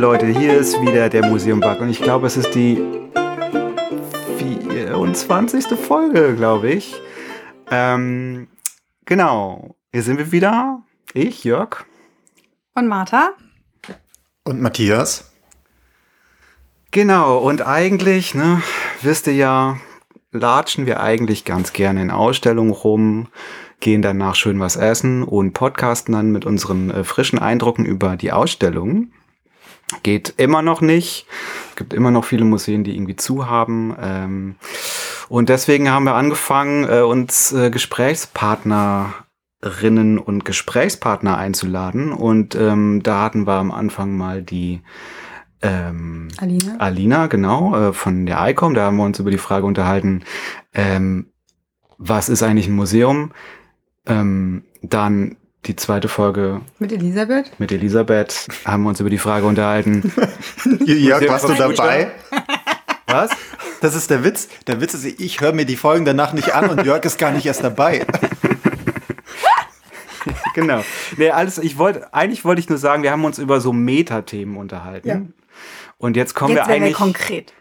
Leute. Hier ist wieder der Museumbug und ich glaube, es ist die 24. Folge, glaube ich. Ähm, genau. Hier sind wir wieder. Ich, Jörg. Und Martha. Und Matthias. Genau. Und eigentlich, ne, wisst ihr ja, latschen wir eigentlich ganz gerne in Ausstellungen rum, gehen danach schön was essen und podcasten dann mit unseren äh, frischen Eindrücken über die Ausstellung. Geht immer noch nicht. Es gibt immer noch viele Museen, die irgendwie zu haben. Ähm, und deswegen haben wir angefangen, äh, uns äh, Gesprächspartnerinnen und Gesprächspartner einzuladen. Und ähm, da hatten wir am Anfang mal die ähm, Alina. Alina, genau, äh, von der ICOM. Da haben wir uns über die Frage unterhalten, ähm, was ist eigentlich ein Museum? Ähm, dann die zweite Folge Mit Elisabeth. mit Elisabeth haben wir uns über die Frage unterhalten. Jörg, warst du dabei? Was? Das ist der Witz. Der Witz ist, ich höre mir die Folgen danach nicht an und Jörg ist gar nicht erst dabei. genau. Nee, alles, ich wollte, eigentlich wollte ich nur sagen, wir haben uns über so Metathemen unterhalten. Ja. Und jetzt kommen Jetzt wir werden wir eigentlich. konkret.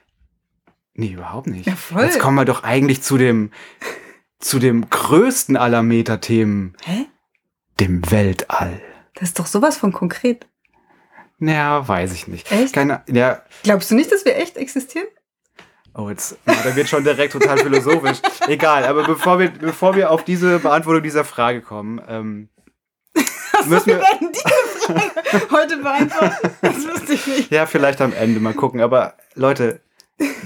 nee, überhaupt nicht. Ja, voll. Jetzt kommen wir doch eigentlich zu dem, zu dem größten aller Metathemen, Hä? Dem Weltall. Das ist doch sowas von konkret. Naja, weiß ich nicht. Echt? Keine, ja, Glaubst du nicht, dass wir echt existieren? Oh, jetzt, da wird schon direkt total philosophisch. Egal, aber bevor wir, bevor wir auf diese Beantwortung dieser Frage kommen, ähm, müssen Wir wir, werden diese Frage heute beantworten. Das wusste ich nicht. ja, vielleicht am Ende mal gucken. Aber Leute,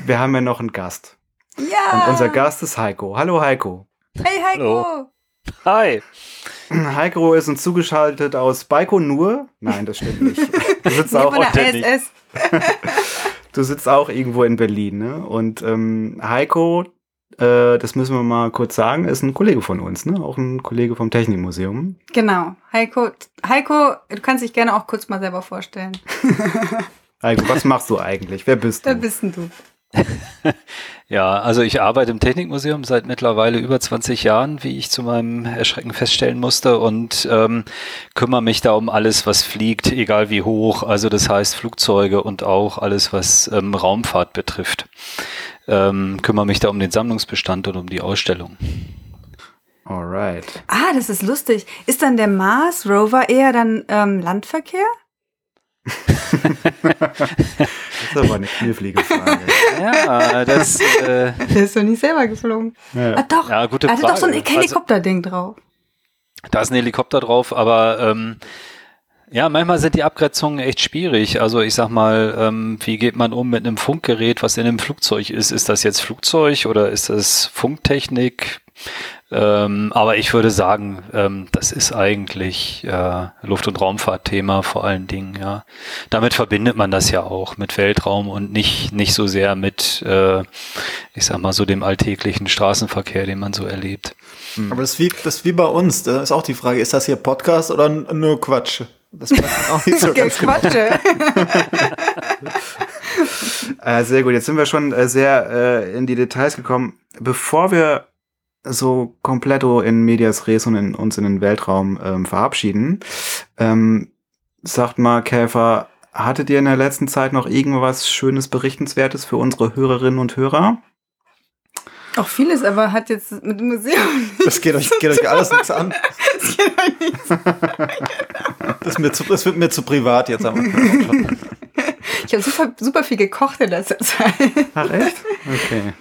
wir haben ja noch einen Gast. Ja. Und unser Gast ist Heiko. Hallo Heiko. Hey Heiko. Hi. Heiko ist uns zugeschaltet aus Baikonur. Nein, das stimmt nicht. Du sitzt auch, von der. ISS. du sitzt auch irgendwo in Berlin, ne? Und ähm, Heiko, äh, das müssen wir mal kurz sagen, ist ein Kollege von uns, ne? Auch ein Kollege vom Technikmuseum. Genau. Heiko, Heiko, du kannst dich gerne auch kurz mal selber vorstellen. Heiko, was machst du eigentlich? Wer bist du? Wer bist denn du? Ja, also ich arbeite im Technikmuseum seit mittlerweile über 20 Jahren, wie ich zu meinem Erschrecken feststellen musste und ähm, kümmere mich da um alles, was fliegt, egal wie hoch. Also das heißt Flugzeuge und auch alles, was ähm, Raumfahrt betrifft. Ähm, kümmere mich da um den Sammlungsbestand und um die Ausstellung. Alright. Ah, das ist lustig. Ist dann der Mars Rover eher dann ähm, Landverkehr? Das ist aber eine knifflige Frage. Ja, das äh, Der ist doch nicht selber geflogen. Ja. Ah, doch. Ja, gute er hatte doch so ein Frage. Helikopterding drauf. Da ist ein Helikopter drauf, aber ähm, ja, manchmal sind die Abgrenzungen echt schwierig. Also ich sag mal, ähm, wie geht man um mit einem Funkgerät, was in einem Flugzeug ist? Ist das jetzt Flugzeug oder ist das Funktechnik? Ähm, aber ich würde sagen, ähm, das ist eigentlich äh, Luft- und Raumfahrtthema vor allen Dingen, ja. Damit verbindet man das ja auch mit Weltraum und nicht, nicht so sehr mit, äh, ich sag mal, so dem alltäglichen Straßenverkehr, den man so erlebt. Aber das ist, wie, das ist wie bei uns. Da ist auch die Frage, ist das hier Podcast oder nur Quatsch? Das man auch nicht so ganz genau. Quatsche. Äh, sehr gut, jetzt sind wir schon äh, sehr äh, in die Details gekommen. Bevor wir so kompletto in Medias Res und in, uns in den Weltraum ähm, verabschieden, ähm, sagt mal, Käfer, hattet ihr in der letzten Zeit noch irgendwas Schönes, Berichtenswertes für unsere Hörerinnen und Hörer? Auch vieles, aber hat jetzt mit dem Museum Das geht euch, geht euch alles nichts an. nichts geht euch nichts. Das, ist mir zu, das wird mir zu privat jetzt. Aber. Ich habe super, super viel gekocht in letzter Zeit. Ach echt? Okay.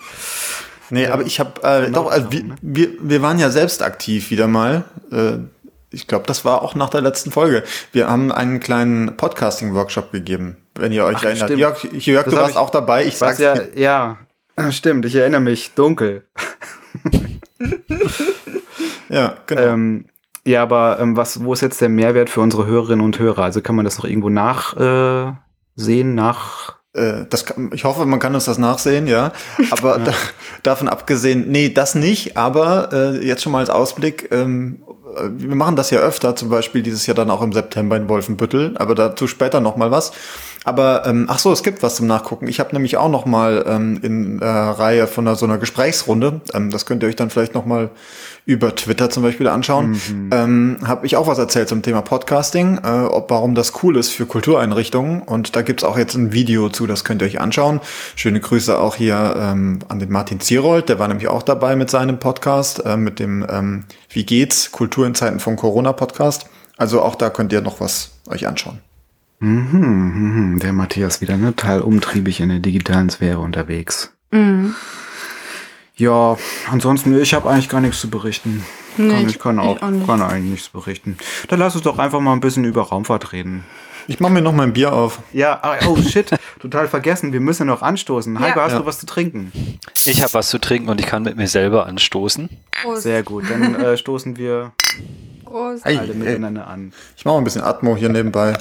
Nee, aber ich habe äh, doch, also wir, wir, wir waren ja selbst aktiv wieder mal. Äh, ich glaube, das war auch nach der letzten Folge. Wir haben einen kleinen Podcasting-Workshop gegeben, wenn ihr euch Ach, erinnert. stimmt. Jörg, Jörg Das du warst ich- auch dabei. Ich sag's ja, ja, stimmt, ich erinnere mich, dunkel. ja, genau. Ähm, ja, aber ähm, was, wo ist jetzt der Mehrwert für unsere Hörerinnen und Hörer? Also kann man das noch irgendwo nachsehen, äh, sehen, nach das kann, ich hoffe, man kann uns das nachsehen, ja. Aber da, davon abgesehen, nee, das nicht. Aber äh, jetzt schon mal als Ausblick, ähm, äh, wir machen das ja öfter, zum Beispiel dieses Jahr dann auch im September in Wolfenbüttel, aber dazu später noch mal was. Aber ähm, ach so, es gibt was zum Nachgucken. Ich habe nämlich auch noch mal ähm, in äh, Reihe von einer, so einer Gesprächsrunde, ähm, das könnt ihr euch dann vielleicht noch mal über Twitter zum Beispiel anschauen, mhm. ähm, habe ich auch was erzählt zum Thema Podcasting, äh, ob warum das cool ist für Kultureinrichtungen. Und da gibt's auch jetzt ein Video zu, das könnt ihr euch anschauen. Schöne Grüße auch hier ähm, an den Martin Zierold, der war nämlich auch dabei mit seinem Podcast, äh, mit dem ähm, Wie geht's? Kultur in Zeiten von Corona Podcast. Also auch da könnt ihr noch was euch anschauen. Mhm, mhm, der Matthias wieder ne, total umtriebig in der digitalen Sphäre unterwegs. Mhm. Ja, ansonsten, ich habe eigentlich gar nichts zu berichten. Nee, kann, ich kann, auch, auch kann eigentlich nichts berichten. Dann lass uns doch einfach mal ein bisschen über Raumfahrt reden. Ich mache mir noch mein Bier auf. Ja, ah, oh shit, total vergessen. Wir müssen noch anstoßen. Heiko, ja. hast ja. du was zu trinken? Ich habe was zu trinken und ich kann mit mir selber anstoßen. Prost. Sehr gut, dann äh, stoßen wir Prost. alle miteinander an. Ich mache ein bisschen Atmo hier nebenbei.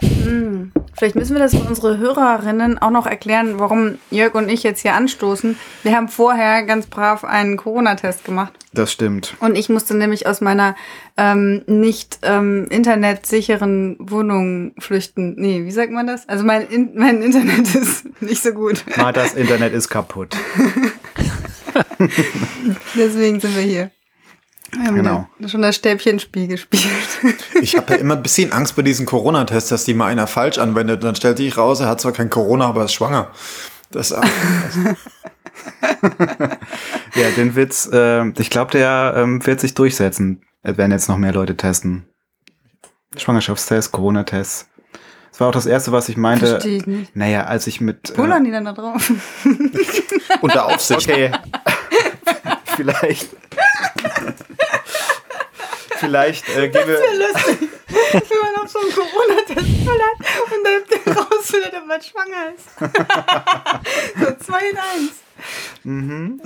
Hm. Vielleicht müssen wir das für unsere Hörerinnen auch noch erklären, warum Jörg und ich jetzt hier anstoßen. Wir haben vorher ganz brav einen Corona-Test gemacht. Das stimmt. Und ich musste nämlich aus meiner ähm, nicht ähm, internetsicheren Wohnung flüchten. Nee, wie sagt man das? Also mein, in mein Internet ist nicht so gut. Marthas Internet ist kaputt. Deswegen sind wir hier. Wir haben genau. schon das Stäbchenspiel gespielt. Ich habe ja immer ein bisschen Angst bei diesen Corona-Tests, dass die mal einer falsch anwendet. Dann stellt sich raus, er hat zwar kein Corona, aber ist schwanger. Das ja, den Witz, äh, ich glaube, der ähm, wird sich durchsetzen, wenn jetzt noch mehr Leute testen. Schwangerschaftstest, Corona-Test. Das war auch das Erste, was ich meinte. Verstehe ich nicht. Naja, als ich mit... Pullern äh, die dann da drauf? Unter Aufsicht. Okay. Vielleicht vielleicht äh, gehen wir. Das wäre lustig, wenn man auf so einen Corona-Test hat und dann rausfindet, ob man schwanger ist. so zwei in eins. Mhm.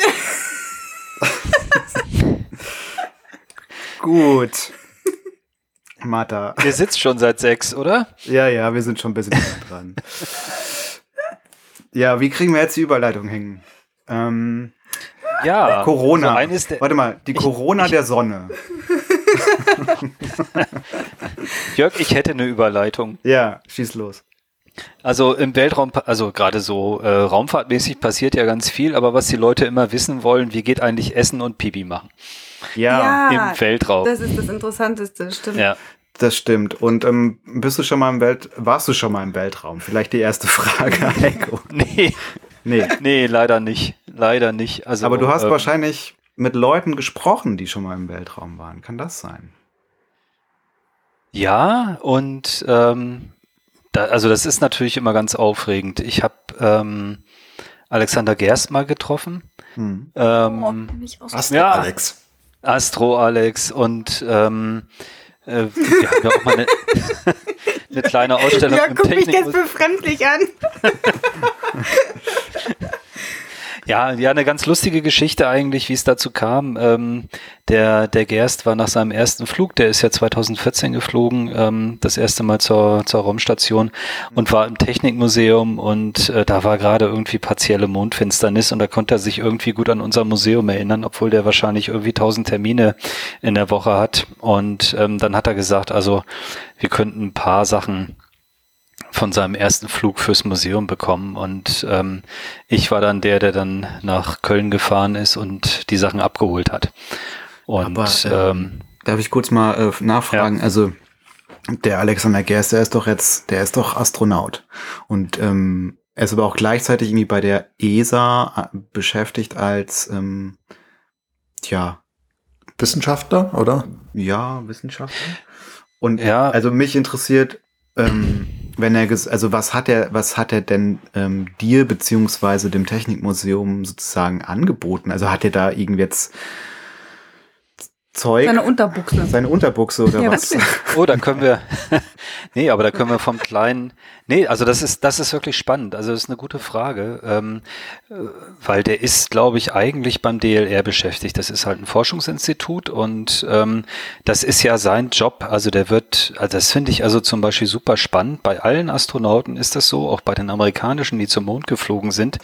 Gut. Martha. Ihr sitzt schon seit sechs, oder? Ja, ja, wir sind schon ein bisschen dran. ja, wie kriegen wir jetzt die Überleitung hängen? Ähm, ja, Corona. So Warte mal, die Corona ich, der Sonne. Jörg, ich hätte eine Überleitung. Ja, schieß los. Also im Weltraum, also gerade so äh, raumfahrtmäßig passiert ja ganz viel, aber was die Leute immer wissen wollen, wie geht eigentlich Essen und Pipi machen? Ja, ja im Weltraum. Das ist das Interessanteste, stimmt. Ja. Das stimmt. Und ähm, bist du schon mal im Welt, warst du schon mal im Weltraum? Vielleicht die erste Frage, Heiko. nee. Nee. Nee, leider nicht. Leider nicht. Also, Aber du hast ähm, wahrscheinlich mit Leuten gesprochen, die schon mal im Weltraum waren. Kann das sein? Ja, und ähm, da, also das ist natürlich immer ganz aufregend. Ich habe ähm, Alexander Gerst mal getroffen. Hm. Ähm, oh, Astro ja, Alex. Astro Alex und ähm, äh, wir haben ja auch mal eine, eine kleine Ausstellung ja, guck Technik mich jetzt befremdlich an. Ja, ja, eine ganz lustige Geschichte eigentlich, wie es dazu kam. Ähm, der, der Gerst war nach seinem ersten Flug, der ist ja 2014 geflogen, ähm, das erste Mal zur, zur Raumstation und war im Technikmuseum und äh, da war gerade irgendwie partielle Mondfinsternis und da konnte er sich irgendwie gut an unser Museum erinnern, obwohl der wahrscheinlich irgendwie tausend Termine in der Woche hat. Und ähm, dann hat er gesagt, also wir könnten ein paar Sachen von seinem ersten Flug fürs Museum bekommen und ähm, ich war dann der, der dann nach Köln gefahren ist und die Sachen abgeholt hat. Und Aber, äh, ähm, darf ich kurz mal äh, nachfragen? Ja. Also der Alexander Gerst, der ist doch jetzt, der ist doch Astronaut und ähm, er ist aber auch gleichzeitig irgendwie bei der ESA äh, beschäftigt als ähm, tja Wissenschaftler, oder? Ja, Wissenschaftler. Und ja. also mich interessiert, ähm, wenn er, also was hat er, was hat er denn ähm, dir beziehungsweise dem Technikmuseum sozusagen angeboten? Also hat er da irgendwie jetzt Zeug. Seine Unterbuchse. Seine Unterbuchse oder ja, was? Oh, da können wir. nee, aber da können wir vom kleinen. Nee, also das ist, das ist wirklich spannend. Also das ist eine gute Frage, ähm, äh, weil der ist, glaube ich, eigentlich beim DLR beschäftigt. Das ist halt ein Forschungsinstitut und ähm, das ist ja sein Job. Also der wird, also das finde ich also zum Beispiel super spannend. Bei allen Astronauten ist das so, auch bei den amerikanischen, die zum Mond geflogen sind.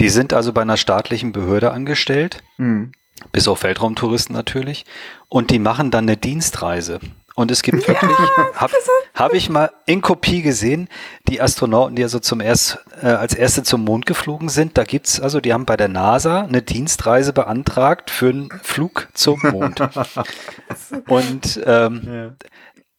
Die sind also bei einer staatlichen Behörde angestellt. Mhm bis auf Weltraumtouristen natürlich. Und die machen dann eine Dienstreise. Und es gibt wirklich, habe hab ich mal in Kopie gesehen, die Astronauten, die also zum erst, äh, als erste zum Mond geflogen sind, da gibt's also, die haben bei der NASA eine Dienstreise beantragt für einen Flug zum Mond. Und ähm, ja.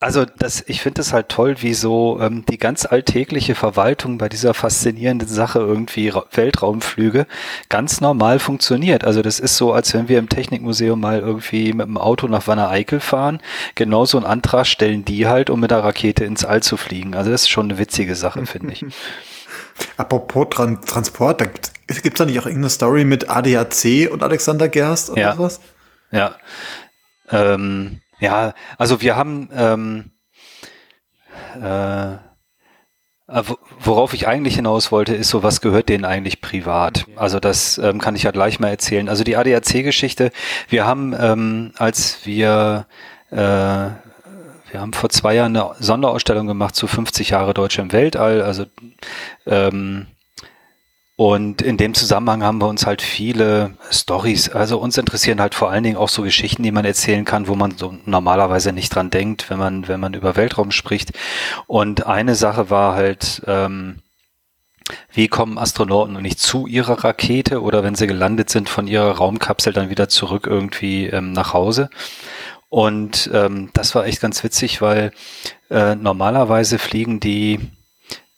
Also das, ich finde es halt toll, wie so ähm, die ganz alltägliche Verwaltung bei dieser faszinierenden Sache irgendwie Ra Weltraumflüge ganz normal funktioniert. Also das ist so, als wenn wir im Technikmuseum mal irgendwie mit dem Auto nach Wanne Eickel fahren. Genauso einen Antrag stellen die halt, um mit der Rakete ins All zu fliegen. Also das ist schon eine witzige Sache, finde ich. Apropos Tran Transport, da gibt es da nicht auch irgendeine Story mit ADAC und Alexander Gerst oder ja. sowas? Ja. Ähm, ja, also wir haben, ähm, äh, äh worauf ich eigentlich hinaus wollte, ist so, was gehört denen eigentlich privat? Also das ähm, kann ich ja gleich mal erzählen. Also die ADAC-Geschichte, wir haben, ähm, als wir, äh, wir haben vor zwei Jahren eine Sonderausstellung gemacht zu 50 Jahre Deutsche im Weltall, also ähm, und in dem Zusammenhang haben wir uns halt viele Stories, also uns interessieren halt vor allen Dingen auch so Geschichten, die man erzählen kann, wo man so normalerweise nicht dran denkt, wenn man, wenn man über Weltraum spricht. Und eine Sache war halt, ähm, wie kommen Astronauten nicht zu ihrer Rakete oder wenn sie gelandet sind von ihrer Raumkapsel dann wieder zurück irgendwie ähm, nach Hause? Und ähm, das war echt ganz witzig, weil äh, normalerweise fliegen die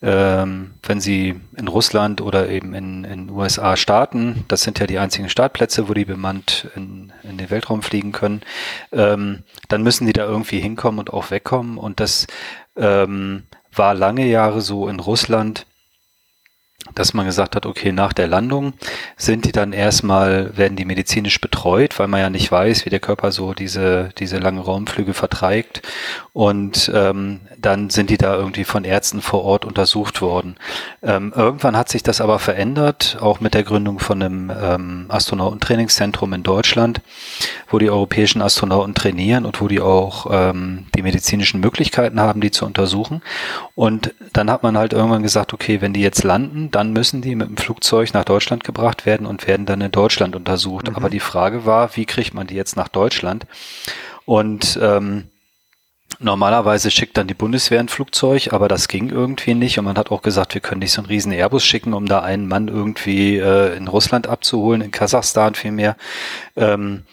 ähm, wenn sie in Russland oder eben in den USA starten, das sind ja die einzigen Startplätze, wo die bemannt in, in den Weltraum fliegen können, ähm, dann müssen die da irgendwie hinkommen und auch wegkommen. Und das ähm, war lange Jahre so in Russland dass man gesagt hat, okay, nach der Landung sind die dann erstmal, werden die medizinisch betreut, weil man ja nicht weiß, wie der Körper so diese, diese langen Raumflüge verträgt. Und ähm, dann sind die da irgendwie von Ärzten vor Ort untersucht worden. Ähm, irgendwann hat sich das aber verändert, auch mit der Gründung von einem ähm, Astronautentrainingszentrum in Deutschland, wo die europäischen Astronauten trainieren und wo die auch ähm, die medizinischen Möglichkeiten haben, die zu untersuchen. Und dann hat man halt irgendwann gesagt, okay, wenn die jetzt landen, dann müssen die mit dem Flugzeug nach Deutschland gebracht werden und werden dann in Deutschland untersucht. Mhm. Aber die Frage war, wie kriegt man die jetzt nach Deutschland? Und ähm, Normalerweise schickt dann die Bundeswehr ein Flugzeug, aber das ging irgendwie nicht. Und man hat auch gesagt, wir können nicht so einen riesen Airbus schicken, um da einen Mann irgendwie äh, in Russland abzuholen, in Kasachstan vielmehr. Ähm,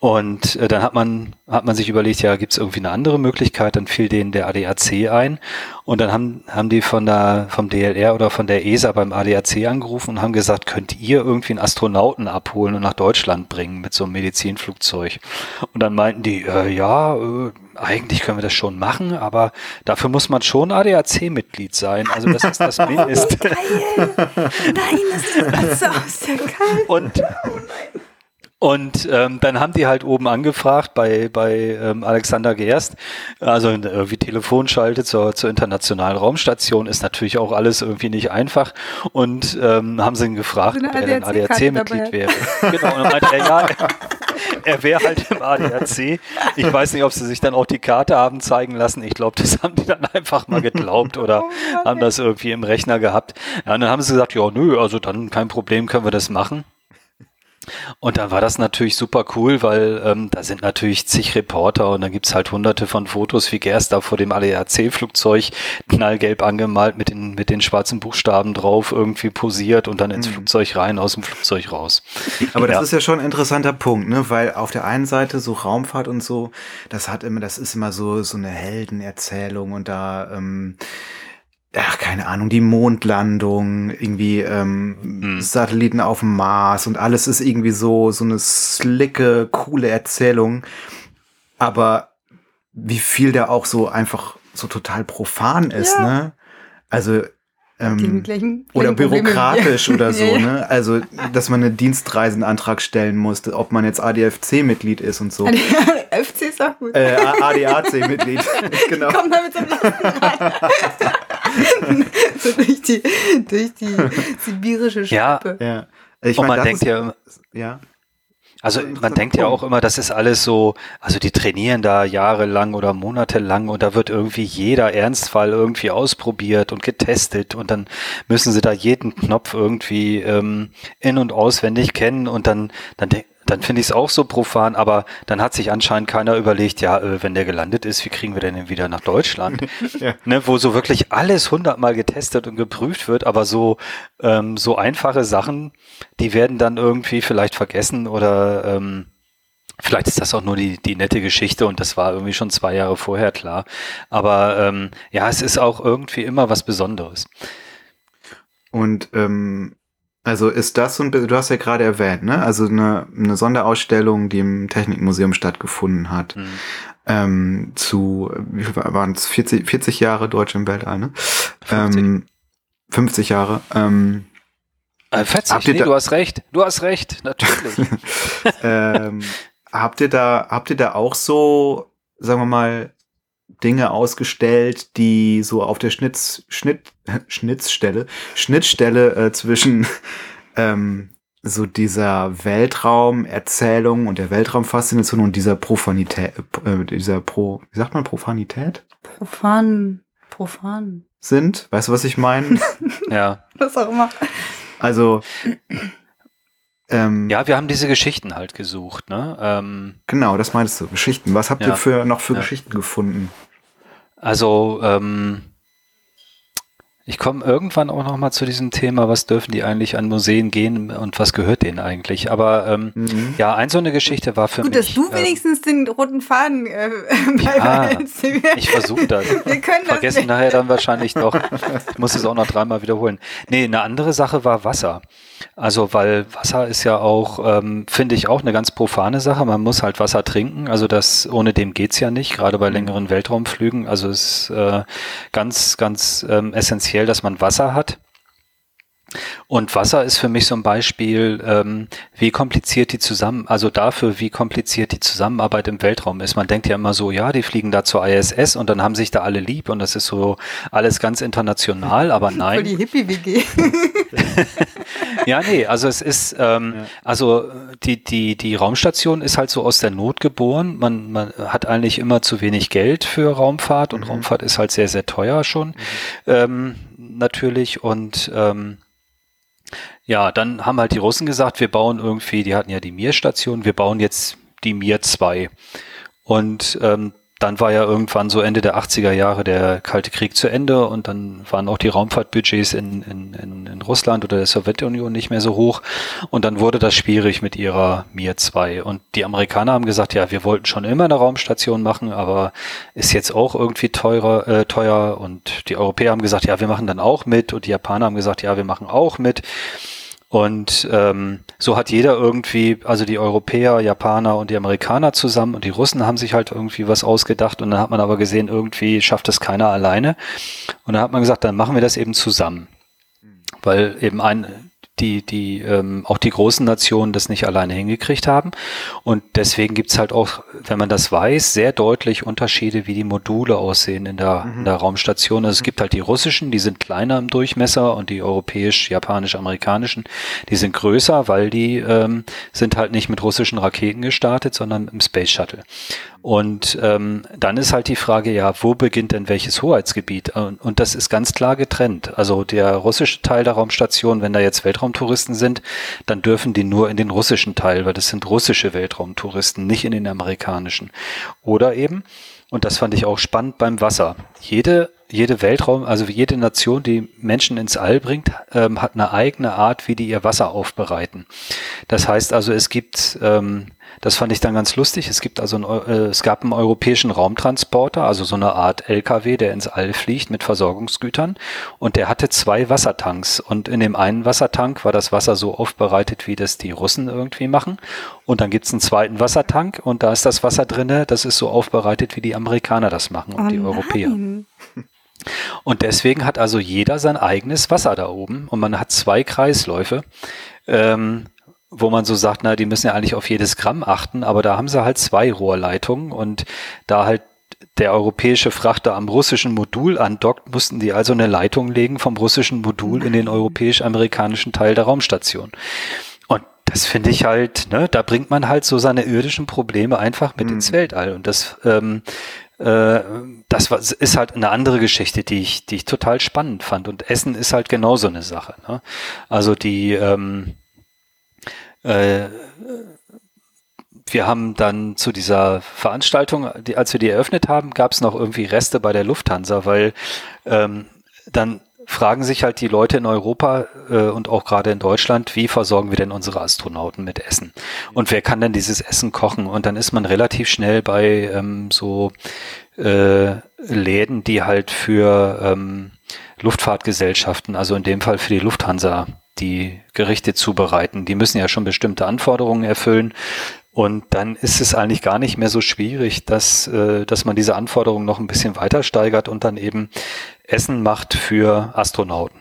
und äh, dann hat man, hat man sich überlegt, ja, gibt es irgendwie eine andere Möglichkeit? Dann fiel denen der ADAC ein. Und dann haben, haben die von der, vom DLR oder von der ESA beim ADAC angerufen und haben gesagt, könnt ihr irgendwie einen Astronauten abholen und nach Deutschland bringen mit so einem Medizinflugzeug? Und dann meinten die, äh, ja, äh, eigentlich können wir das schon machen, aber dafür muss man schon ADAC-Mitglied sein. Also das ist das Mindeste. Geil. Nein, das ist, das ist ja geil. Und, und ähm, dann haben die halt oben angefragt bei, bei ähm, Alexander Gerst, also irgendwie Telefonschalte zur, zur internationalen Raumstation, ist natürlich auch alles irgendwie nicht einfach. Und ähm, haben sie ihn gefragt, ob er denn ADAC-Mitglied wäre. genau, und dann meinte er, ja, er, wäre halt im ADAC. Ich weiß nicht, ob sie sich dann auch die Karte haben zeigen lassen. Ich glaube, das haben die dann einfach mal geglaubt oder oh haben das irgendwie im Rechner gehabt. Ja, und dann haben sie gesagt, ja, nö, also dann kein Problem, können wir das machen. Und dann war das natürlich super cool, weil ähm, da sind natürlich zig Reporter und dann gibt's halt hunderte von Fotos, wie Gerst da vor dem ADAC-Flugzeug knallgelb angemalt mit den, mit den schwarzen Buchstaben drauf irgendwie posiert und dann ins mhm. Flugzeug rein, aus dem Flugzeug raus. Aber das ja. ist ja schon ein interessanter Punkt, ne? weil auf der einen Seite so Raumfahrt und so, das hat immer, das ist immer so, so eine Heldenerzählung und da, ähm, ach, keine Ahnung, die Mondlandung, irgendwie ähm, mhm. Satelliten auf dem Mars und alles ist irgendwie so, so eine slicke, coole Erzählung. Aber wie viel da auch so einfach so total profan ist, ja. ne? Also ähm, gleichen, oder bürokratisch oder so, ne? Also, dass man einen Dienstreisenantrag stellen musste, ob man jetzt ADFC-Mitglied ist und so. ADFC ist auch gut. Äh, ADAC-Mitglied, genau. Kommt damit so so durch die, durch die sibirische Schippe. Ja, ja. Ich und mein, man denkt ist, ja, ja. Also man denkt ja auch immer, das ist alles so, also die trainieren da jahrelang oder monatelang und da wird irgendwie jeder Ernstfall irgendwie ausprobiert und getestet und dann müssen sie da jeden Knopf irgendwie ähm, in- und auswendig kennen und dann, dann dann finde ich es auch so profan, aber dann hat sich anscheinend keiner überlegt, ja, äh, wenn der gelandet ist, wie kriegen wir denn wieder nach Deutschland? ja. ne, wo so wirklich alles hundertmal getestet und geprüft wird, aber so, ähm, so einfache Sachen, die werden dann irgendwie vielleicht vergessen oder ähm, Vielleicht ist das auch nur die, die nette Geschichte und das war irgendwie schon zwei Jahre vorher klar. Aber ähm, ja, es ist auch irgendwie immer was Besonderes. Und ähm, also ist das so ein du hast ja gerade erwähnt, ne? Also eine, eine Sonderausstellung, die im Technikmuseum stattgefunden hat. Mhm. Ähm, zu, wie viel waren es? 40, 40 Jahre Deutsch im Weltall, ne? 50, ähm, 50 Jahre. Ähm, äh, 40, nee, du hast recht. Du hast recht, natürlich. ähm, habt ihr da, habt ihr da auch so, sagen wir mal, Dinge ausgestellt, die so auf der Schnitz, Schnitt, Schnittstelle, Schnittstelle äh, zwischen ähm, so dieser Weltraumerzählung und der Weltraumfaszination und dieser Profanität, äh, dieser Pro, wie sagt man Profanität? Profan, profan. Sind, weißt du, was ich meine? ja. Was auch immer. Also, ähm, ja, wir haben diese Geschichten halt gesucht, ne? Ähm, genau, das meinst du, Geschichten. Was habt ja, ihr für noch für ja. Geschichten gefunden? Also, ähm, ich komme irgendwann auch noch mal zu diesem Thema, was dürfen die eigentlich an Museen gehen und was gehört denen eigentlich. Aber ähm, mhm. ja, ein so eine Geschichte war für Gut, mich. Gut, dass du äh, wenigstens den roten Faden äh, ja, Ich versuche das. Wir können Vergessen das nachher dann wahrscheinlich doch. Ich muss es auch noch dreimal wiederholen. Nee, eine andere Sache war Wasser. Also, weil Wasser ist ja auch, ähm, finde ich, auch eine ganz profane Sache. Man muss halt Wasser trinken. Also das, ohne dem geht's ja nicht, gerade bei mhm. längeren Weltraumflügen. Also es ist äh, ganz, ganz ähm, essentiell essentiell, dass man Wasser hat. Und Wasser ist für mich so ein Beispiel, ähm, wie kompliziert die zusammen, also dafür, wie kompliziert die Zusammenarbeit im Weltraum ist. Man denkt ja immer so, ja, die fliegen da zur ISS und dann haben sich da alle lieb und das ist so alles ganz international, aber nein. Für die Hippie-WG. ja, nee, also es ist, ähm, ja. also die, die, die Raumstation ist halt so aus der Not geboren. Man, man hat eigentlich immer zu wenig Geld für Raumfahrt und mhm. Raumfahrt ist halt sehr, sehr teuer schon. Mhm. Ähm, natürlich und ähm, ja, dann haben halt die Russen gesagt, wir bauen irgendwie, die hatten ja die Mir-Station, wir bauen jetzt die Mir 2. Und ähm, dann war ja irgendwann so Ende der 80er Jahre der Kalte Krieg zu Ende und dann waren auch die Raumfahrtbudgets in, in, in, in Russland oder der Sowjetunion nicht mehr so hoch. Und dann wurde das schwierig mit ihrer Mir 2 und die Amerikaner haben gesagt, ja, wir wollten schon immer eine Raumstation machen, aber ist jetzt auch irgendwie teurer, äh, teuer. Und die Europäer haben gesagt, ja, wir machen dann auch mit. Und die Japaner haben gesagt, ja, wir machen auch mit und ähm, so hat jeder irgendwie, also die Europäer, Japaner und die Amerikaner zusammen und die Russen haben sich halt irgendwie was ausgedacht und dann hat man aber gesehen, irgendwie schafft das keiner alleine. Und dann hat man gesagt, dann machen wir das eben zusammen. Weil eben ein, die, die ähm, auch die großen Nationen das nicht alleine hingekriegt haben. Und deswegen gibt's halt auch, wenn man das weiß, sehr deutlich Unterschiede, wie die Module aussehen in der, mhm. in der Raumstation. Also es gibt halt die russischen, die sind kleiner im Durchmesser und die europäisch, japanisch, amerikanischen, die sind größer, weil die ähm, sind halt nicht mit russischen Raketen gestartet, sondern im Space Shuttle. Und ähm, dann ist halt die Frage, ja, wo beginnt denn welches Hoheitsgebiet? Und, und das ist ganz klar getrennt. Also der russische Teil der Raumstation, wenn da jetzt Weltraumtouristen sind, dann dürfen die nur in den russischen Teil, weil das sind russische Weltraumtouristen, nicht in den amerikanischen. Oder eben, und das fand ich auch spannend beim Wasser. Jede, jede Weltraum, also jede Nation, die Menschen ins All bringt, ähm, hat eine eigene Art, wie die ihr Wasser aufbereiten. Das heißt also, es gibt ähm, das fand ich dann ganz lustig. Es gibt also ein, äh, es gab einen europäischen Raumtransporter, also so eine Art LKW, der ins All fliegt mit Versorgungsgütern und der hatte zwei Wassertanks und in dem einen Wassertank war das Wasser so aufbereitet, wie das die Russen irgendwie machen und dann gibt's einen zweiten Wassertank und da ist das Wasser drinne, das ist so aufbereitet, wie die Amerikaner das machen und oh die Europäer. Und deswegen hat also jeder sein eigenes Wasser da oben und man hat zwei Kreisläufe. Ähm, wo man so sagt, na, die müssen ja eigentlich auf jedes Gramm achten, aber da haben sie halt zwei Rohrleitungen und da halt der europäische Frachter am russischen Modul andockt, mussten die also eine Leitung legen vom russischen Modul in den europäisch-amerikanischen Teil der Raumstation. Und das finde ich halt, ne, da bringt man halt so seine irdischen Probleme einfach mit mhm. ins Weltall. Und das, ähm, äh, das war, ist halt eine andere Geschichte, die ich, die ich total spannend fand. Und Essen ist halt genauso eine Sache. Ne? Also die, ähm, äh, wir haben dann zu dieser Veranstaltung, die, als wir die eröffnet haben, gab es noch irgendwie Reste bei der Lufthansa, weil ähm, dann fragen sich halt die Leute in Europa äh, und auch gerade in Deutschland, wie versorgen wir denn unsere Astronauten mit Essen? Und wer kann denn dieses Essen kochen? Und dann ist man relativ schnell bei ähm, so äh, Läden, die halt für ähm, Luftfahrtgesellschaften, also in dem Fall für die Lufthansa, die Gerichte zubereiten. Die müssen ja schon bestimmte Anforderungen erfüllen. Und dann ist es eigentlich gar nicht mehr so schwierig, dass, äh, dass man diese Anforderungen noch ein bisschen weiter steigert und dann eben Essen macht für Astronauten.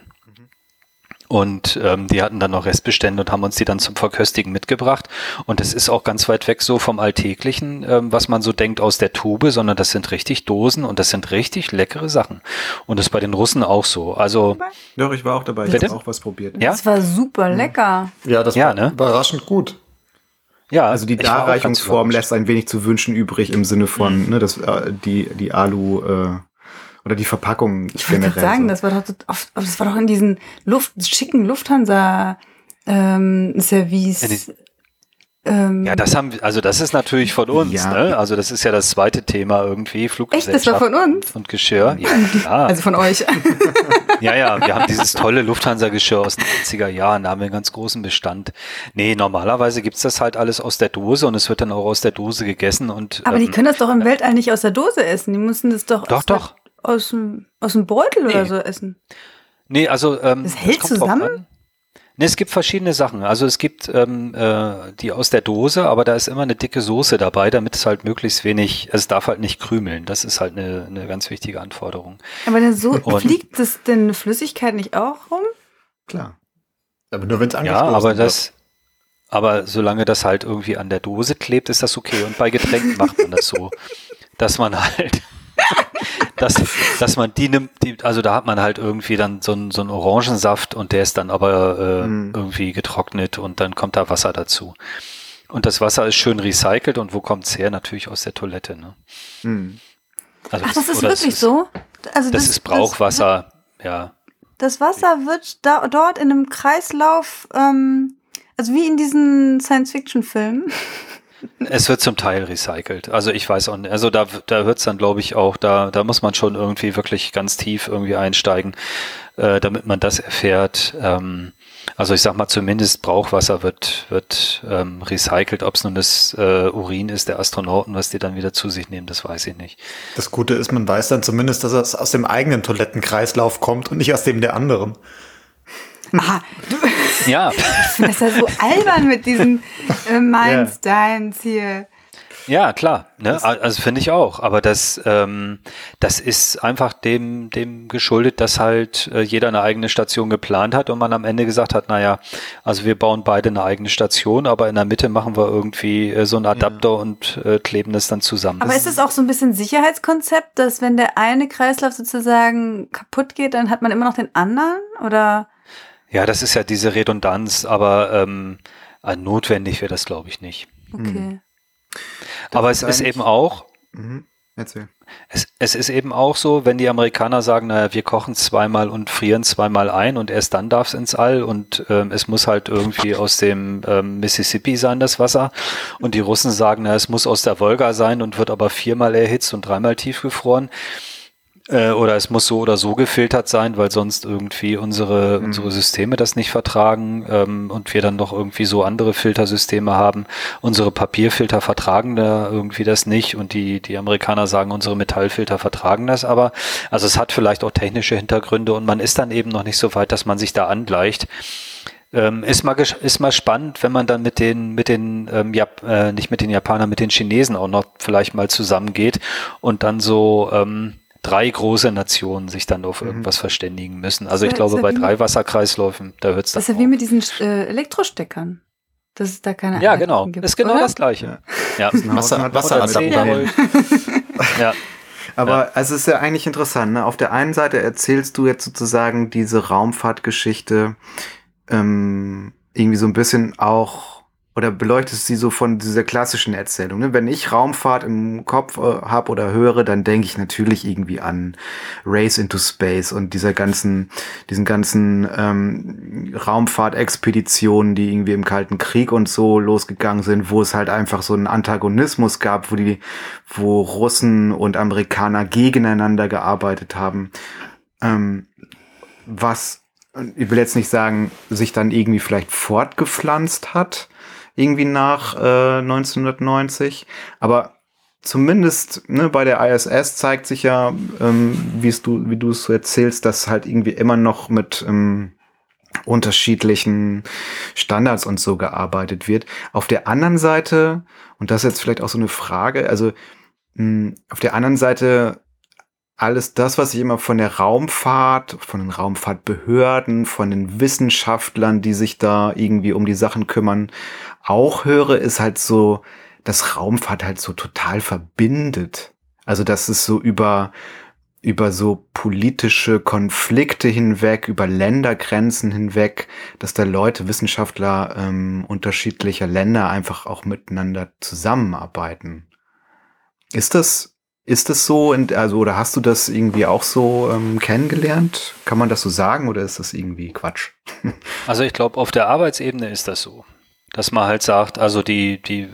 Und ähm, die hatten dann noch Restbestände und haben uns die dann zum Verköstigen mitgebracht. Und es ist auch ganz weit weg so vom Alltäglichen, ähm, was man so denkt aus der Tube, sondern das sind richtig Dosen und das sind richtig leckere Sachen. Und das ist bei den Russen auch so. Also Doch, ich war auch dabei. Ich habe auch was probiert. Ja? Das war super lecker. Ja, das Ja, war ne? überraschend gut. Ja, Also die ich Darreichungsform lässt ein wenig zu wünschen übrig im Sinne von, ne, das, äh, die, die Alu, äh, oder die Verpackung Ich wollte gerade sagen, so. das war doch, oft- das war doch in diesen Luft, schicken Lufthansa ähm, Service. Ja, die- Ja, das haben wir, also das ist natürlich von uns, Ja. ne? Also das ist ja das zweite Thema irgendwie, Echt, Fluggesellschaft das war von uns? und Geschirr. Ja, klar. Also von euch. ja, ja, wir haben dieses tolle Lufthansa-Geschirr aus den 90er Jahren, da haben wir einen ganz großen Bestand. Nee, normalerweise gibt's das halt alles aus der Dose und es wird dann auch aus der Dose gegessen und Aber die ähm, können das doch im Weltall nicht aus der Dose essen. Die müssen das doch, Doch, aus, der- doch. aus, dem, aus dem Beutel oder Nee. so essen. Nee, also ähm, Das hält drauf zusammen? Nee, es gibt verschiedene Sachen. Also es gibt ähm, äh, die aus der Dose, aber da ist immer eine dicke Soße dabei, damit es halt möglichst wenig, es darf halt nicht krümeln. Das ist halt eine, eine ganz wichtige Anforderung. Aber dann so Und- fliegt das denn Flüssigkeit nicht auch rum? Klar. Aber nur wenn es Ja, aber wird. das, aber solange das halt irgendwie an der Dose klebt, ist das okay. Und bei Getränken macht man das so, dass man halt, dass, dass man die nimmt, die, also da hat man halt irgendwie dann so einen, so einen Orangensaft und der ist dann aber äh, Mhm. irgendwie getrocknet und dann kommt da Wasser dazu. Und das Wasser ist schön recycelt und wo kommt's her? Natürlich aus der Toilette. Ne? Hm. Also Ach, das ist oder es wirklich so? Also Das, ist Brauchwasser, ja. Das, das Wasser wird da, dort in einem Kreislauf, ähm, also wie in diesen Science-Fiction-Filmen. Es wird zum Teil recycelt. Also ich weiß auch nicht. Also da, da hört es dann, glaube ich, auch, da, da muss man schon irgendwie wirklich ganz tief irgendwie einsteigen, äh, damit man das erfährt. Ähm, also ich sag mal, zumindest Brauchwasser wird, wird ähm, recycelt. Ob es nun das äh, Urin ist der Astronauten, was die dann wieder zu sich nehmen, das weiß ich nicht. Das Gute ist, man weiß dann zumindest, dass es aus dem eigenen Toilettenkreislauf kommt und nicht aus dem der anderen. Ah, du, Ja, das ist ja so albern mit diesen äh, meins, deins hier. ja, klar. Ne? Also finde ich auch. Aber das, ähm, das ist einfach dem, dem geschuldet, dass halt äh, jeder eine eigene Station geplant hat und man am Ende gesagt hat, naja, also wir bauen beide eine eigene Station, aber in der Mitte machen wir irgendwie äh, so einen Adapter und äh, kleben das dann zusammen. Aber ist es auch so ein bisschen Sicherheitskonzept, dass wenn der eine Kreislauf sozusagen kaputt geht, dann hat man immer noch den anderen? Oder? Ja, das ist ja diese Redundanz, aber ähm, äh, notwendig wäre das, glaube ich, nicht. Okay. aber es ist eben auch, Mhm. Erzähl. Es, es ist eben auch so, wenn die Amerikaner sagen, naja, wir kochen zweimal und frieren zweimal ein und erst dann darf es ins All und ähm, es muss halt irgendwie aus dem ähm, Mississippi sein, das Wasser. Und die Russen sagen, na, es muss aus der Wolga sein und wird aber viermal erhitzt und dreimal tiefgefroren. Äh, oder es muss so oder so gefiltert sein, weil sonst irgendwie unsere, unsere Systeme das nicht vertragen ähm, und wir dann noch irgendwie so andere Filtersysteme haben. Unsere Papierfilter vertragen da irgendwie das nicht und die, die Amerikaner sagen, unsere Metallfilter vertragen das aber. Also es hat vielleicht auch technische Hintergründe und man ist dann eben noch nicht so weit, dass man sich da angleicht. Ähm, ist mal ist mal spannend, wenn man dann mit den mit den ähm, Jap äh, nicht mit den Japanern, mit den Chinesen auch noch vielleicht mal zusammengeht und dann so ähm, drei große Nationen sich dann auf irgendwas verständigen müssen. Also Das ich ist glaube, ja bei drei Wasserkreisläufen, da hört es Das dann ist ja wie mit diesen äh, Elektrosteckern. Dass es da keine Ja, Einheiten genau. gibt, Ist genau oder? das Gleiche. Ja. Wasser- hat Wasser- Wasseradapter. Probleme. ja. Aber also es ist ja eigentlich interessant. Ne? Auf der einen Seite erzählst du jetzt sozusagen diese Raumfahrtgeschichte ähm, irgendwie so ein bisschen auch oder beleuchtest sie so von dieser klassischen Erzählung. Ne? Wenn ich Raumfahrt im Kopf äh, habe oder höre, dann denke ich natürlich irgendwie an Race into Space und dieser ganzen, diesen ganzen ähm, Raumfahrtexpeditionen, die irgendwie im Kalten Krieg und so losgegangen sind, wo es halt einfach so einen Antagonismus gab, wo die, wo Russen und Amerikaner gegeneinander gearbeitet haben. Ähm, was ich will jetzt nicht sagen, sich dann irgendwie vielleicht fortgepflanzt hat, irgendwie nach äh, 1990. Aber zumindest ne, bei der ISS zeigt sich ja, ähm, wie du, wie du es so erzählst, dass halt irgendwie immer noch mit ähm, unterschiedlichen Standards und so gearbeitet wird. Auf der anderen Seite, und das ist jetzt vielleicht auch so eine Frage, also mh, auf der anderen Seite alles das, was ich immer von der Raumfahrt, von den Raumfahrtbehörden, von den Wissenschaftlern, die sich da irgendwie um die Sachen kümmern, auch höre, ist halt so, dass Raumfahrt halt so total verbindet. Also, dass es so über, über so politische Konflikte hinweg, über Ländergrenzen hinweg, dass da Leute, Wissenschaftler ähm, unterschiedlicher Länder einfach auch miteinander zusammenarbeiten. Ist das ist das so? Also, oder hast du das irgendwie auch so ähm, kennengelernt? Kann man das so sagen oder ist das irgendwie Quatsch? Also ich glaube, auf der Arbeitsebene ist das so. Dass man halt sagt, also die, die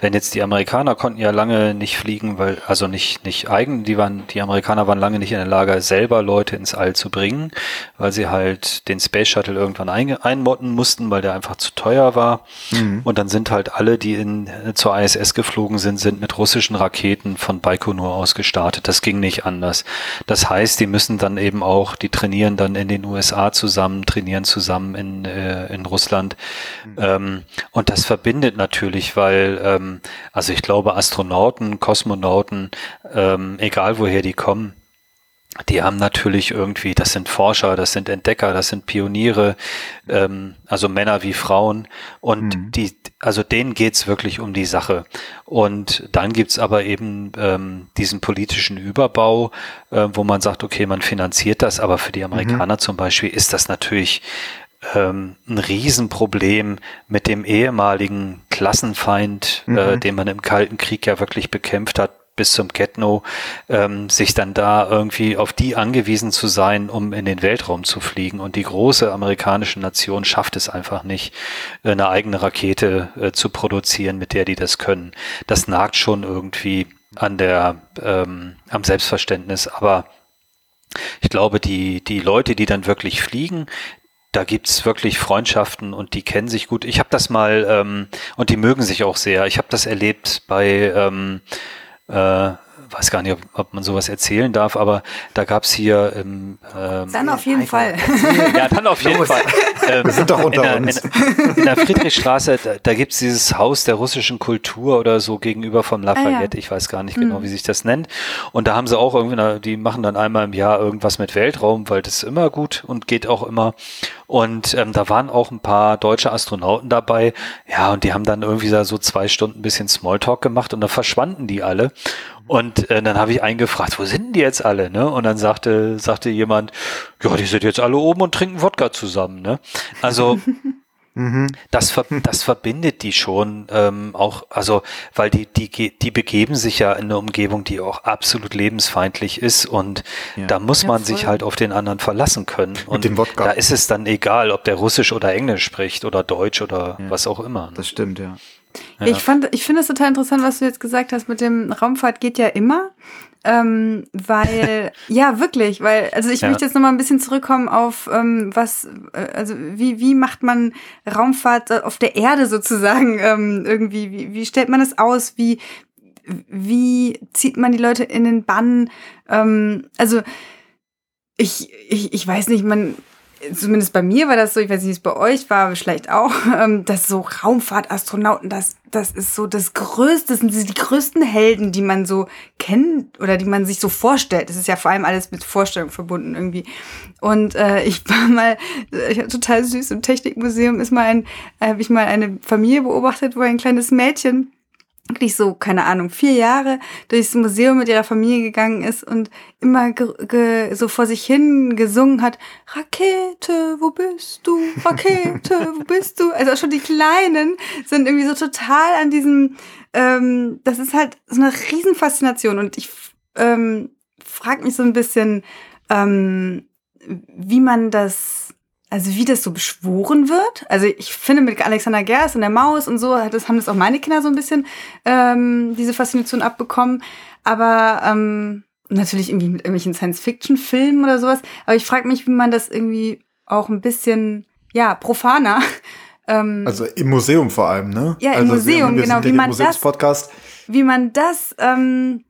wenn jetzt die Amerikaner konnten ja lange nicht fliegen, weil, also nicht, nicht eigen, die waren, die Amerikaner waren lange nicht in der Lage, selber Leute ins All zu bringen, weil sie halt den Space Shuttle irgendwann ein, einmotten mussten, weil der einfach zu teuer war. Mhm. Und dann sind halt alle, die in, zur ISS geflogen sind, sind mit russischen Raketen von Baikonur aus gestartet. Das ging nicht anders. Das heißt, die müssen dann eben auch, die trainieren dann in den USA zusammen, trainieren zusammen in, äh, in Russland. Mhm. Ähm, und das verbindet natürlich, weil ähm, also ich glaube, Astronauten, Kosmonauten, ähm, egal woher die kommen, die haben natürlich irgendwie, das sind Forscher, das sind Entdecker, das sind Pioniere, ähm, also Männer wie Frauen. Und mhm. die, also denen geht's wirklich um die Sache. Und dann gibt's aber eben ähm, diesen politischen Überbau, äh, wo man sagt, okay, man finanziert das, aber für die mhm. Amerikaner mhm. zum Beispiel ist das natürlich ähm, ein Riesenproblem mit dem ehemaligen Klassenfeind, äh, mhm. äh, den man im Kalten Krieg ja wirklich bekämpft hat, bis zum Getno, ähm, sich dann da irgendwie auf die angewiesen zu sein, um in den Weltraum zu fliegen. Und die große amerikanische Nation schafft es einfach nicht, eine eigene Rakete äh, zu produzieren, mit der die das können. Das nagt schon irgendwie an der, ähm, am Selbstverständnis, aber ich glaube, die, die Leute, die dann wirklich fliegen, da gibt's wirklich Freundschaften und die kennen sich gut. Ich habe das mal, ähm, und die mögen sich auch sehr. Ich habe das erlebt bei, ähm, äh, weiß gar nicht, ob, ob, man sowas erzählen darf, aber da gab's hier im ähm, Dann auf jeden Fall. Ja, dann auf jeden Fall. Ähm, Wir sind doch unter in uns. Der, in, in, der Friedrichstraße, da, da gibt's dieses Haus der russischen Kultur oder so gegenüber vom Lafayette. Ah, ja. Ich weiß gar nicht genau, mhm. wie sich das nennt. Und da haben sie auch irgendwie, die machen dann einmal im Jahr irgendwas mit Weltraum, weil das ist immer gut und geht auch immer. Und ähm, da waren auch ein paar deutsche Astronauten dabei. Ja, und die haben dann irgendwie so zwei Stunden ein bisschen Smalltalk gemacht und dann verschwanden die alle. Und äh, dann habe ich eingefragt, wo sind die jetzt alle? Ne? Und dann sagte, sagte jemand, ja, die sind jetzt alle oben und trinken Wodka zusammen. Ne? Also Mhm. Das, ver das verbindet die schon ähm, auch, also weil die, die, die begeben sich ja in eine Umgebung, die auch absolut lebensfeindlich ist und ja. da muss man ja, sich halt auf den anderen verlassen können. Und da ist es dann egal, ob der Russisch oder Englisch spricht oder Deutsch oder ja. was auch immer. Ne? Das stimmt, ja. Ja. Ich fand, ich finde es total interessant, was du jetzt gesagt hast mit dem Raumfahrt geht ja immer. Ähm, weil, ja, wirklich, weil, also ich ja. möchte jetzt nochmal ein bisschen zurückkommen auf ähm, was, äh, also wie, wie macht man Raumfahrt auf der Erde sozusagen ähm, irgendwie, wie, wie stellt man es aus, wie, wie zieht man die Leute in den Bann? Ähm, also ich, ich, ich weiß nicht, man, zumindest bei mir war das so, ich weiß nicht, wie es bei euch war, vielleicht auch, ähm, dass so Raumfahrtastronauten, das, das ist so das Größte, das sind die größten Helden, die man so kennt oder die man sich so vorstellt. Das ist ja vor allem alles mit Vorstellung verbunden irgendwie. Und äh, ich war mal, ich war total süß, im Technikmuseum ist mal ein, äh, habe ich mal eine Familie beobachtet, wo ein kleines Mädchen wirklich so, keine Ahnung, vier Jahre durchs Museum mit ihrer Familie gegangen ist und immer so vor sich hin gesungen hat, Rakete, wo bist du? Rakete, wo bist du? Also schon die Kleinen sind irgendwie so total an diesem, ähm, das ist halt so eine Riesenfaszination und ich ähm, frage mich so ein bisschen, ähm, wie man das also wie das so beschworen wird. Also ich finde mit Alexander Gerst und der Maus und so, das haben das auch meine Kinder so ein bisschen ähm, diese Faszination abbekommen. Aber ähm, natürlich irgendwie mit irgendwelchen Science-Fiction-Filmen oder sowas. Aber ich frage mich, wie man das irgendwie auch ein bisschen, ja, profaner. Ähm, also im Museum vor allem, ne? Ja, im also Museum, genau. Wie man, das, wie man das, ähm,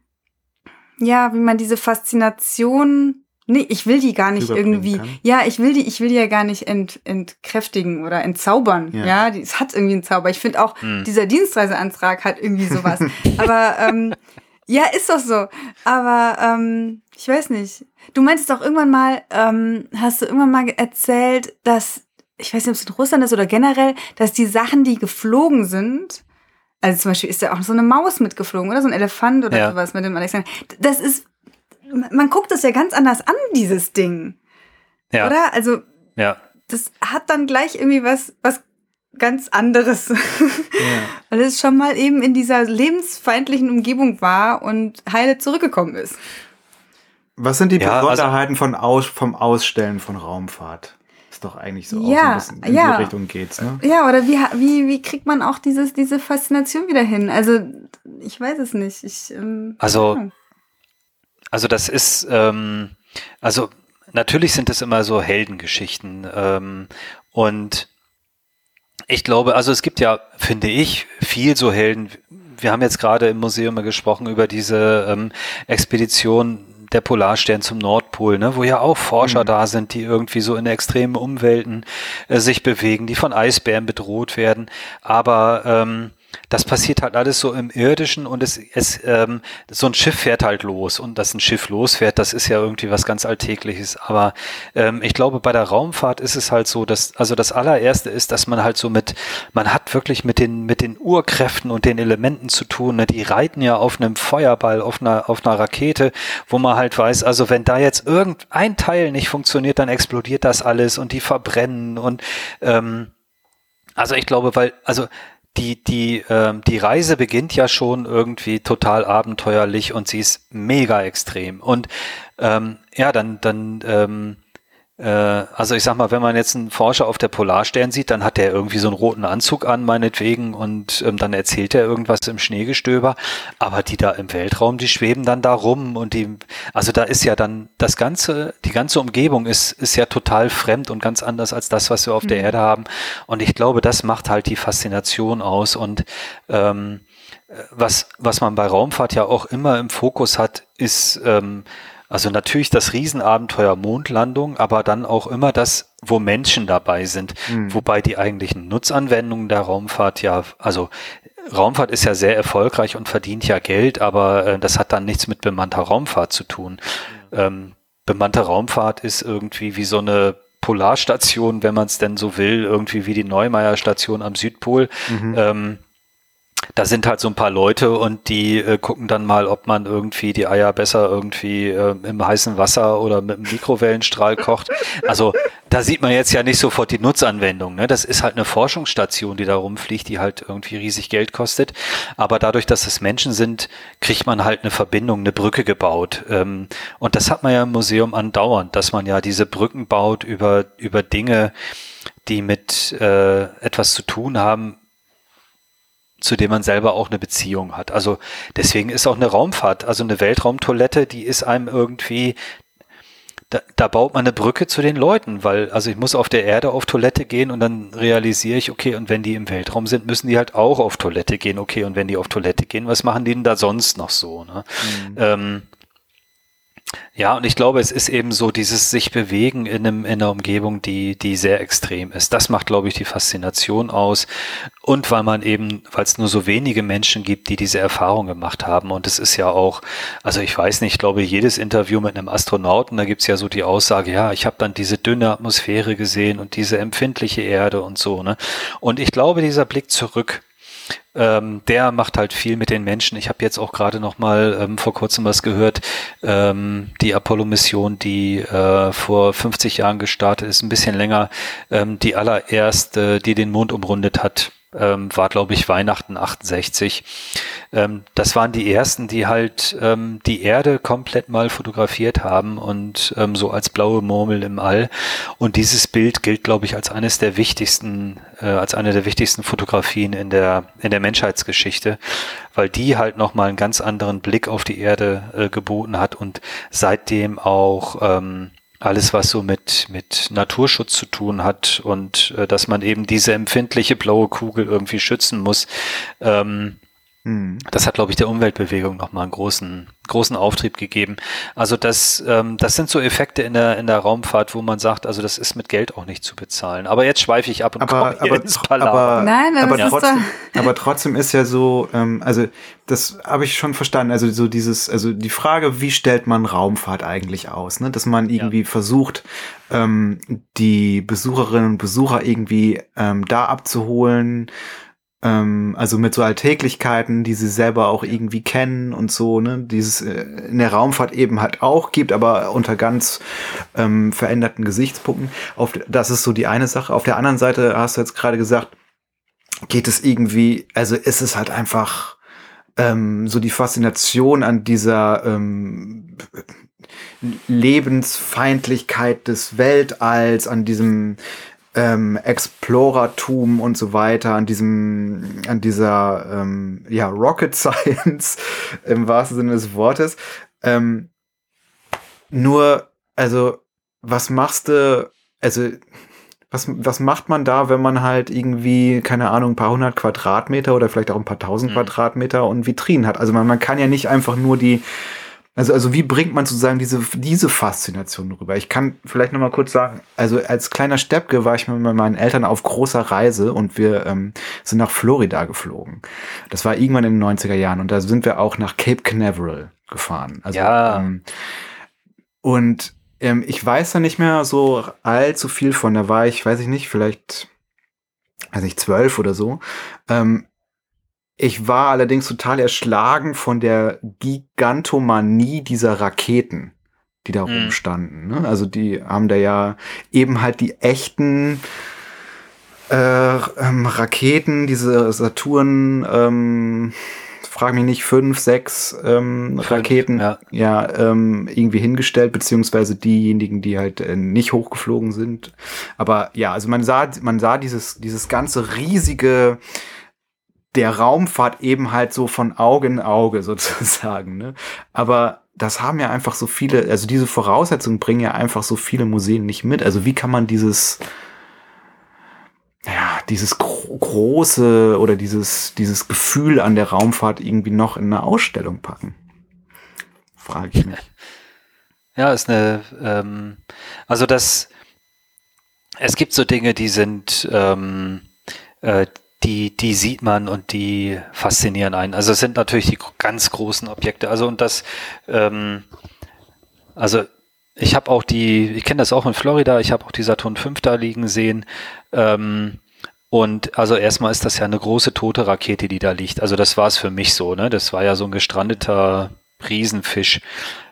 ja, wie man diese Faszination Nee, ich will die gar nicht irgendwie. Kann. Ja, ich will die, ich will die ja gar nicht ent, entkräftigen oder entzaubern. Ja, ja die, es hat irgendwie einen Zauber. Ich finde auch, hm. dieser Dienstreiseantrag hat irgendwie sowas. Aber ähm, ja, ist doch so. Aber ähm, ich weiß nicht. Du meintest doch irgendwann mal, ähm, hast du irgendwann mal erzählt, dass, ich weiß nicht, ob es in Russland ist oder generell, dass die Sachen, die geflogen sind, also zum Beispiel ist ja auch so eine Maus mitgeflogen oder so ein Elefant oder ja. sowas mit dem Alexander. Das ist man guckt das ja ganz anders an, dieses Ding. Ja. Oder? Also, ja. das hat dann gleich irgendwie was, was ganz anderes. Ja. Weil es schon mal eben in dieser lebensfeindlichen Umgebung war und heile zurückgekommen ist. Was sind die ja, Besonderheiten also, von Aus, vom Ausstellen von Raumfahrt? Ist doch eigentlich so, ja, so in ja. die Richtung geht's, ne? Ja, oder wie, wie, wie kriegt man auch dieses, diese Faszination wieder hin? Also, ich weiß es nicht. Ich, ähm, also, also das ist, ähm, also natürlich sind es immer so Heldengeschichten ähm, und ich glaube, also es gibt ja, finde ich, viel so Helden. Wir haben jetzt gerade im Museum gesprochen über diese ähm, Expedition der Polarstern zum Nordpol, ne, wo ja auch Forscher mhm. da sind, die irgendwie so in extremen Umwelten äh, sich bewegen, die von Eisbären bedroht werden. Aber ähm, das passiert halt alles so im Irdischen und es, es ähm, so ein Schiff fährt halt los und dass ein Schiff losfährt, das ist ja irgendwie was ganz Alltägliches. Aber ähm, ich glaube, bei der Raumfahrt ist es halt so, dass also das allererste ist, dass man halt so mit, man hat wirklich mit den mit den Urkräften und den Elementen zu tun. Ne? Die reiten ja auf einem Feuerball, auf einer auf einer Rakete, wo man halt weiß, also wenn da jetzt irgendein Teil nicht funktioniert, dann explodiert das alles und die verbrennen und ähm, also ich glaube, weil also die, die, ähm, die Reise beginnt ja schon irgendwie total abenteuerlich und sie ist mega extrem. Und ähm, ja, dann, dann ähm, äh, also ich sag mal, wenn man jetzt einen Forscher auf der Polarstern sieht, dann hat er irgendwie so einen roten Anzug an, meinetwegen, und ähm, dann erzählt er irgendwas im Schneegestöber. Aber die da im Weltraum, die schweben dann da rum und die, also da ist ja dann das ganze, die ganze Umgebung ist, ist ja total fremd und ganz anders als das, was wir auf mhm. der Erde haben. Und ich glaube, das macht halt die Faszination aus und ähm, was, was man bei Raumfahrt ja auch immer im Fokus hat, ist ähm, also natürlich das Riesenabenteuer Mondlandung, aber dann auch immer das, wo Menschen dabei sind. Mhm. Wobei die eigentlichen Nutzanwendungen der Raumfahrt ja, also Raumfahrt ist ja sehr erfolgreich und verdient ja Geld, aber äh, das hat dann nichts mit bemannter Raumfahrt zu tun. Mhm. Ähm, bemannte Raumfahrt ist irgendwie wie so eine Polarstation, wenn man es denn so will, irgendwie wie die Neumeier Station am Südpol. Mhm. Ähm, da sind halt so ein paar Leute und die äh, gucken dann mal, ob man irgendwie die Eier besser irgendwie äh, im heißen Wasser oder mit einem Mikrowellenstrahl kocht. Also da sieht man jetzt ja nicht sofort die Nutzanwendung. Ne? Das ist halt eine Forschungsstation, die da rumfliegt, die halt irgendwie riesig Geld kostet. Aber dadurch, dass es Menschen sind, kriegt man halt eine Verbindung, eine Brücke gebaut. Ähm, und das hat man ja im Museum andauernd, dass man ja diese Brücken baut über, über Dinge, die mit äh, etwas zu tun haben, zu dem man selber auch eine Beziehung hat. Also deswegen ist auch eine Raumfahrt, also eine Weltraumtoilette, die ist einem irgendwie, da, da baut man eine Brücke zu den Leuten, weil, also ich muss auf der Erde auf Toilette gehen und dann realisiere ich, okay, und wenn die im Weltraum sind, müssen die halt auch auf Toilette gehen, okay, und wenn die auf Toilette gehen, was machen die denn da sonst noch so? Ne? Mhm. Ähm, ja, und ich glaube, es ist eben so dieses sich bewegen in, einem, in einer Umgebung, die, die sehr extrem ist. Das macht, glaube ich, die Faszination aus. Und weil man eben, weil es nur so wenige Menschen gibt, die diese Erfahrung gemacht haben. Und es ist ja auch, also ich weiß nicht, ich glaube, jedes Interview mit einem Astronauten, da gibt's ja so die Aussage, ja, ich habe dann diese dünne Atmosphäre gesehen und diese empfindliche Erde und so. Ne? Und ich glaube, dieser Blick zurück, ähm, der macht halt viel mit den Menschen. Ich habe jetzt auch gerade noch mal ähm, vor kurzem was gehört. Ähm, die Apollo-Mission, die äh, vor 50 Jahren gestartet ist, ein bisschen länger, ähm, die allererste, die den Mond umrundet hat ähm, war, glaube ich, Weihnachten 68. Ähm, das waren die ersten, die halt ähm, die Erde komplett mal fotografiert haben und ähm, so als blaue Murmel im All. Und dieses Bild gilt, glaube ich, als eines der wichtigsten, äh, als eine der wichtigsten Fotografien in der in der Menschheitsgeschichte, weil die halt noch mal einen ganz anderen Blick auf die Erde äh, geboten hat und seitdem auch ähm, alles, was so mit, mit Naturschutz zu tun hat und äh, dass man eben diese empfindliche blaue Kugel irgendwie schützen muss. Ähm, hm. Das hat, glaube ich, der Umweltbewegung nochmal einen großen, großen Auftrieb gegeben. Also das, ähm, das sind so Effekte in der, in der Raumfahrt, wo man sagt, also das ist mit Geld auch nicht zu bezahlen. Aber jetzt schweife ich ab und aber, komme aber, ins Aber, Nein, aber, aber, trotzdem, aber trotzdem ist ja so, ähm, also das habe ich schon verstanden. Also so dieses, also die Frage, wie stellt man Raumfahrt eigentlich aus? Ne? Dass man irgendwie ja. versucht, ähm, die Besucherinnen und Besucher irgendwie ähm, da abzuholen, ähm, also mit so Alltäglichkeiten, die sie selber auch irgendwie kennen und so, ne, dieses äh, in der Raumfahrt eben halt auch gibt, aber unter ganz ähm, veränderten Gesichtspunkten. Auf, das ist so die eine Sache. Auf der anderen Seite hast du jetzt gerade gesagt, geht es irgendwie, also ist es halt einfach ähm, so die Faszination an dieser ähm, Lebensfeindlichkeit des Weltalls, an diesem ähm, Explorertum und so weiter, an diesem, an dieser ähm, ja, Rocket Science im wahrsten Sinne des Wortes. Ähm, nur, also, was machst du, also, was, was macht man da, wenn man halt irgendwie, keine Ahnung, ein paar hundert Quadratmeter oder vielleicht auch ein paar tausend mhm. Quadratmeter und Vitrinen hat? Also man, man kann ja nicht einfach nur die, also, also wie bringt man sozusagen diese, diese Faszination rüber? Ich kann vielleicht noch mal kurz sagen, also als kleiner Steppke war ich mit meinen Eltern auf großer Reise und wir ähm, sind nach Florida geflogen. Das war irgendwann in den 90er Jahren und da sind wir auch nach Cape Canaveral gefahren. Also, ja. Ähm, und ähm, ich weiß da nicht mehr so allzu viel von. Da war ich, weiß ich nicht, vielleicht, weiß ich, zwölf oder so. Ähm, ich war allerdings total erschlagen von der Gigantomanie dieser Raketen, die da mhm. rumstanden. Ne? Also die haben da ja eben halt die echten äh, ähm, Raketen, diese Saturn, ähm, frag mich nicht, fünf, sechs ähm, fünf, Raketen ja, ja ähm, irgendwie hingestellt, beziehungsweise diejenigen, die halt äh, nicht hochgeflogen sind. Aber ja, also man sah, man sah dieses, dieses ganze riesige der Raumfahrt eben halt so von Auge in Auge sozusagen. Ne? Aber das haben ja einfach so viele, also diese Voraussetzungen bringen ja einfach so viele Museen nicht mit. Also wie kann man dieses, ja, dieses gro große oder dieses, dieses Gefühl an der Raumfahrt irgendwie noch in eine Ausstellung packen? Frage ich mich. Ja, ist eine, ähm, also das, es gibt so Dinge, die sind, ähm, äh, die, die sieht man und die faszinieren einen. Also es sind natürlich die ganz großen Objekte. Also und das, ähm, also ich habe auch die, ich kenne das auch in Florida, ich habe auch die Saturn V da liegen sehen. Ähm, und also erstmal ist das ja eine große tote Rakete, die da liegt. Also das war es für mich so, ne? Das war ja so ein gestrandeter Riesenfisch.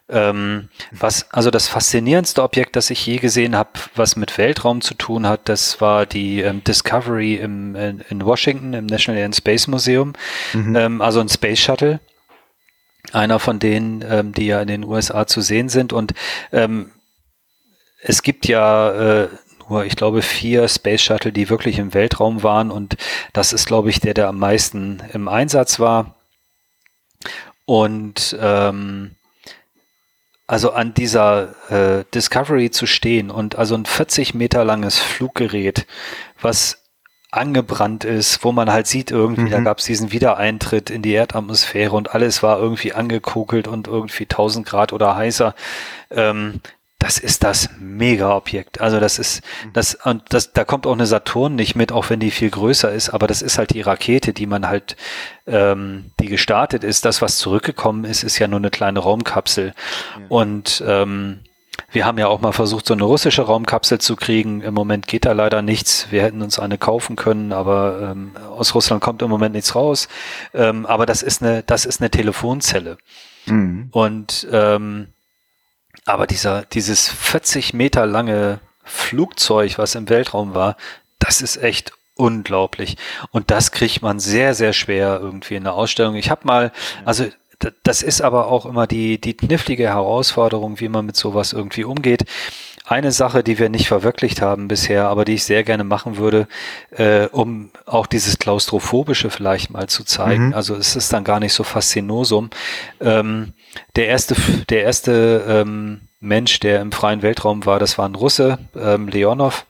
Ähm, was, also das faszinierendste Objekt, das ich je gesehen habe, was mit Weltraum zu tun hat, das war die ähm, Discovery im, in, in, Washington im National Air and Space Museum. Mhm. Ähm, also ein Space Shuttle. Einer von denen, ähm, die ja in den USA zu sehen sind. Und ähm, es gibt ja äh, nur, ich glaube, vier Space Shuttle, die wirklich im Weltraum waren. Und das ist, glaube ich, der, der am meisten im Einsatz war. Und ähm, also an dieser äh, Discovery zu stehen und also ein 40 Meter langes Fluggerät, was angebrannt ist, wo man halt sieht irgendwie, mhm. da gab es diesen Wiedereintritt in die Erdatmosphäre und alles war irgendwie angekokelt und irgendwie 1000 Grad oder heißer. Ähm, das ist das Mega-Objekt. Also das ist, mhm. das, und das, da kommt auch eine Saturn nicht mit, auch wenn die viel größer ist, aber das ist halt die Rakete, die man halt, ähm, die gestartet ist. Das, was zurückgekommen ist, ist ja nur eine kleine Raumkapsel. Ja. Und ähm, wir haben ja auch mal versucht, so eine russische Raumkapsel zu kriegen. Im Moment geht da leider nichts. Wir hätten uns eine kaufen können, aber ähm, aus Russland kommt im Moment nichts raus. Ähm, aber das ist eine, das ist eine Telefonzelle. Mhm. Und ähm, aber dieser, dieses 40 Meter lange Flugzeug, was im Weltraum war, das ist echt unglaublich. Und das kriegt man sehr, sehr schwer irgendwie in der Ausstellung. Ich habe mal, also das ist aber auch immer die, die knifflige Herausforderung, wie man mit sowas irgendwie umgeht. Eine Sache, die wir nicht verwirklicht haben bisher, aber die ich sehr gerne machen würde, äh, um auch dieses Klaustrophobische vielleicht mal zu zeigen. Mhm. Also es ist dann gar nicht so faszinosum. Ähm, der erste, der erste ähm, Mensch, der im freien Weltraum war, das war ein Russe, ähm, Leonov.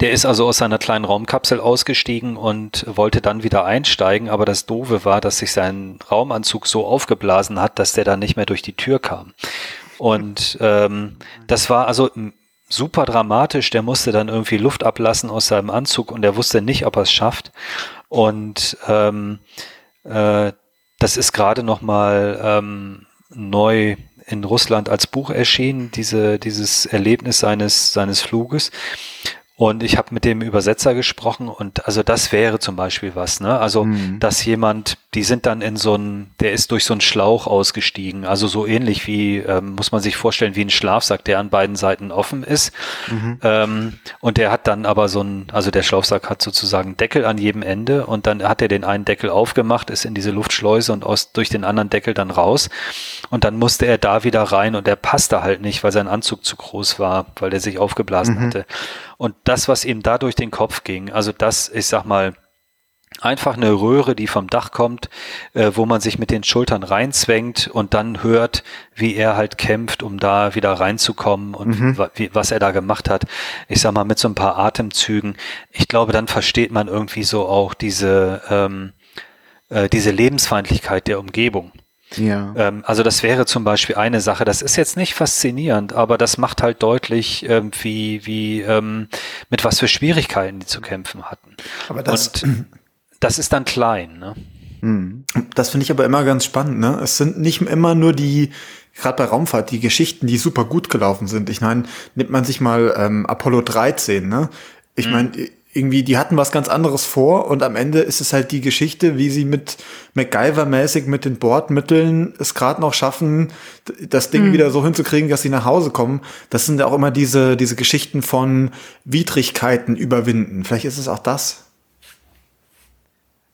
Der ist also aus seiner kleinen Raumkapsel ausgestiegen und wollte dann wieder einsteigen, aber das Doofe war, dass sich sein Raumanzug so aufgeblasen hat, dass der dann nicht mehr durch die Tür kam. Und ähm, das war also super dramatisch. Der musste dann irgendwie Luft ablassen aus seinem Anzug und er wusste nicht, ob er es schafft. Und ähm, äh, das ist gerade noch mal ähm, neu in Russland als Buch erschienen, diese, dieses Erlebnis seines, seines Fluges. Und ich habe mit dem Übersetzer gesprochen und also das wäre zum Beispiel was, ne? Also, mhm. dass jemand, die sind dann in so ein, der ist durch so einen Schlauch ausgestiegen, also so ähnlich wie, ähm, muss man sich vorstellen, wie ein Schlafsack, der an beiden Seiten offen ist. Mhm. Ähm, und der hat dann aber so ein, also der Schlafsack hat sozusagen Deckel an jedem Ende und dann hat er den einen Deckel aufgemacht, ist in diese Luftschleuse und aus, durch den anderen Deckel dann raus. Und dann musste er da wieder rein und er passte halt nicht, weil sein Anzug zu groß war, weil der sich aufgeblasen mhm. hatte. Und das, was ihm da durch den Kopf ging, also das, ich sag mal, einfach eine Röhre, die vom Dach kommt, äh, wo man sich mit den Schultern reinzwängt und dann hört, wie er halt kämpft, um da wieder reinzukommen und mhm. wie, was er da gemacht hat. Ich sag mal, mit so ein paar Atemzügen. Ich glaube, dann versteht man irgendwie so auch diese, ähm, äh, diese Lebensfeindlichkeit der Umgebung. Ja. Ähm, also das wäre zum Beispiel eine Sache. Das ist jetzt nicht faszinierend, aber das macht halt deutlich, ähm, wie, wie ähm, mit was für Schwierigkeiten die zu kämpfen hatten. Aber das, Und das ist dann klein. Ne? Hm. Das finde ich aber immer ganz spannend. Ne? Es sind nicht immer nur die gerade bei Raumfahrt, die Geschichten, die super gut gelaufen sind. Ich meine, nimmt man sich mal ähm, Apollo 13, ne? Ich mhm. meine, irgendwie, die hatten was ganz anderes vor und am Ende ist es halt die Geschichte, wie sie mit MacGyver-mäßig mit den Bordmitteln es gerade noch schaffen, das Ding mhm. wieder so hinzukriegen, dass sie nach Hause kommen. Das sind ja auch immer diese, diese Geschichten von Widrigkeiten überwinden. Vielleicht ist es auch das.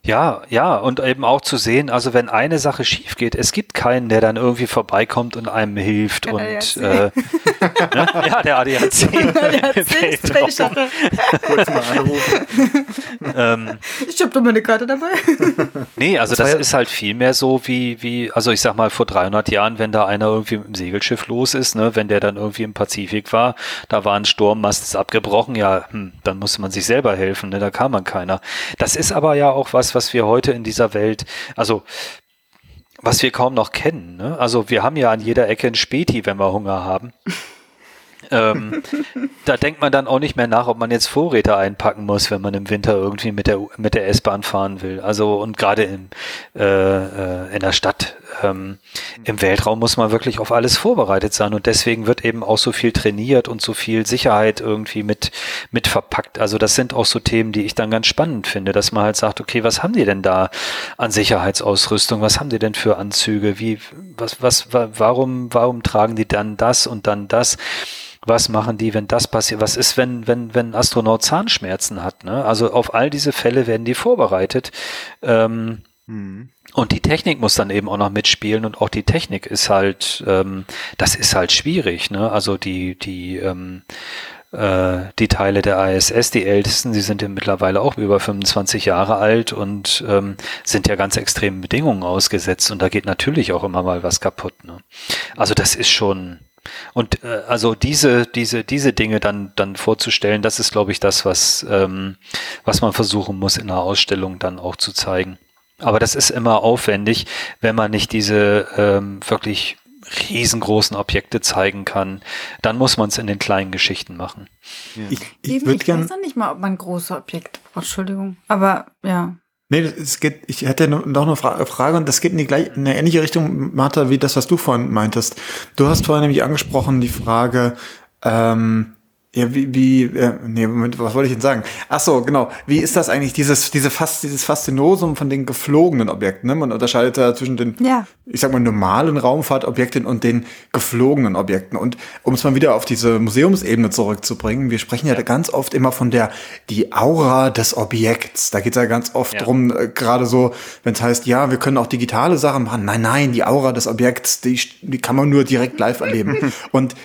Ja, ja, und eben auch zu sehen, also wenn eine Sache schief geht, es gibt keinen, der dann irgendwie vorbeikommt und einem hilft der und ADAC. äh, ne? ja, der ADAC. ADAC Kurz mal anrufen. ähm, ich habe doch meine Karte dabei. nee, also das, das ist halt viel mehr so wie, wie, also ich sag mal vor 300 Jahren, wenn da einer irgendwie mit dem Segelschiff los ist, ne, wenn der dann irgendwie im Pazifik war, da war ein Sturm, Mast ist abgebrochen, ja, hm, dann musste man sich selber helfen, ne, da kam man keiner. Das ist aber ja auch was, was wir heute in dieser Welt, also was wir kaum noch kennen. Ne? Also wir haben ja an jeder Ecke ein Späti, wenn wir Hunger haben. ähm, da denkt man dann auch nicht mehr nach, ob man jetzt Vorräte einpacken muss, wenn man im Winter irgendwie mit der mit der S-Bahn fahren will. Also und gerade in, äh, äh, in der Stadt ähm, im Weltraum muss man wirklich auf alles vorbereitet sein und deswegen wird eben auch so viel trainiert und so viel Sicherheit irgendwie mit mit verpackt. Also das sind auch so Themen, die ich dann ganz spannend finde, dass man halt sagt, okay, was haben die denn da an Sicherheitsausrüstung? Was haben die denn für Anzüge? Wie was was warum warum tragen die dann das und dann das? was machen die, wenn das passiert? Was ist, wenn, wenn, wenn ein Astronaut Zahnschmerzen hat? Ne? Also auf all diese Fälle werden die vorbereitet. Ähm, mhm. Und die Technik muss dann eben auch noch mitspielen und auch die Technik ist halt, ähm, das ist halt schwierig. Ne? Also die, die, ähm, äh, die Teile der ISS, die ältesten, die sind ja mittlerweile auch über 25 Jahre alt und ähm, sind ja ganz extremen Bedingungen ausgesetzt und da geht natürlich auch immer mal was kaputt. Ne? Also das ist schon, und äh, also diese, diese, diese Dinge dann, dann vorzustellen, das ist, glaube ich, das, was, ähm, was man versuchen muss in einer Ausstellung dann auch zu zeigen. Aber das ist immer aufwendig, wenn man nicht diese ähm, wirklich riesengroßen Objekte zeigen kann, dann muss man es in den kleinen Geschichten machen. Ja. Ich, ich, ich, ich weiß noch nicht mal, ob man große Objekte braucht, Entschuldigung. Aber ja. Nee, es geht, ich hätte noch eine Frage und das geht in, die gleich, in eine ähnliche Richtung, Martha, wie das, was du vorhin meintest. Du hast vorhin nämlich angesprochen die Frage, ähm, ja, wie, wie äh, nee, Moment, was wollte ich denn sagen? Ach so, genau. Wie ist das eigentlich, dieses, diese Fast, dieses Faszinosum von den geflogenen Objekten? Ne? Man unterscheidet da zwischen den, ja. ich sag mal, normalen Raumfahrtobjekten und den geflogenen Objekten. Und um es mal wieder auf diese Museumsebene zurückzubringen, wir sprechen ja, ja. ganz oft immer von der, die Aura des Objekts. Da geht es ja ganz oft ja. drum, äh, gerade so, wenn es heißt, ja, wir können auch digitale Sachen machen. Nein, nein, die Aura des Objekts, die, die kann man nur direkt live erleben. und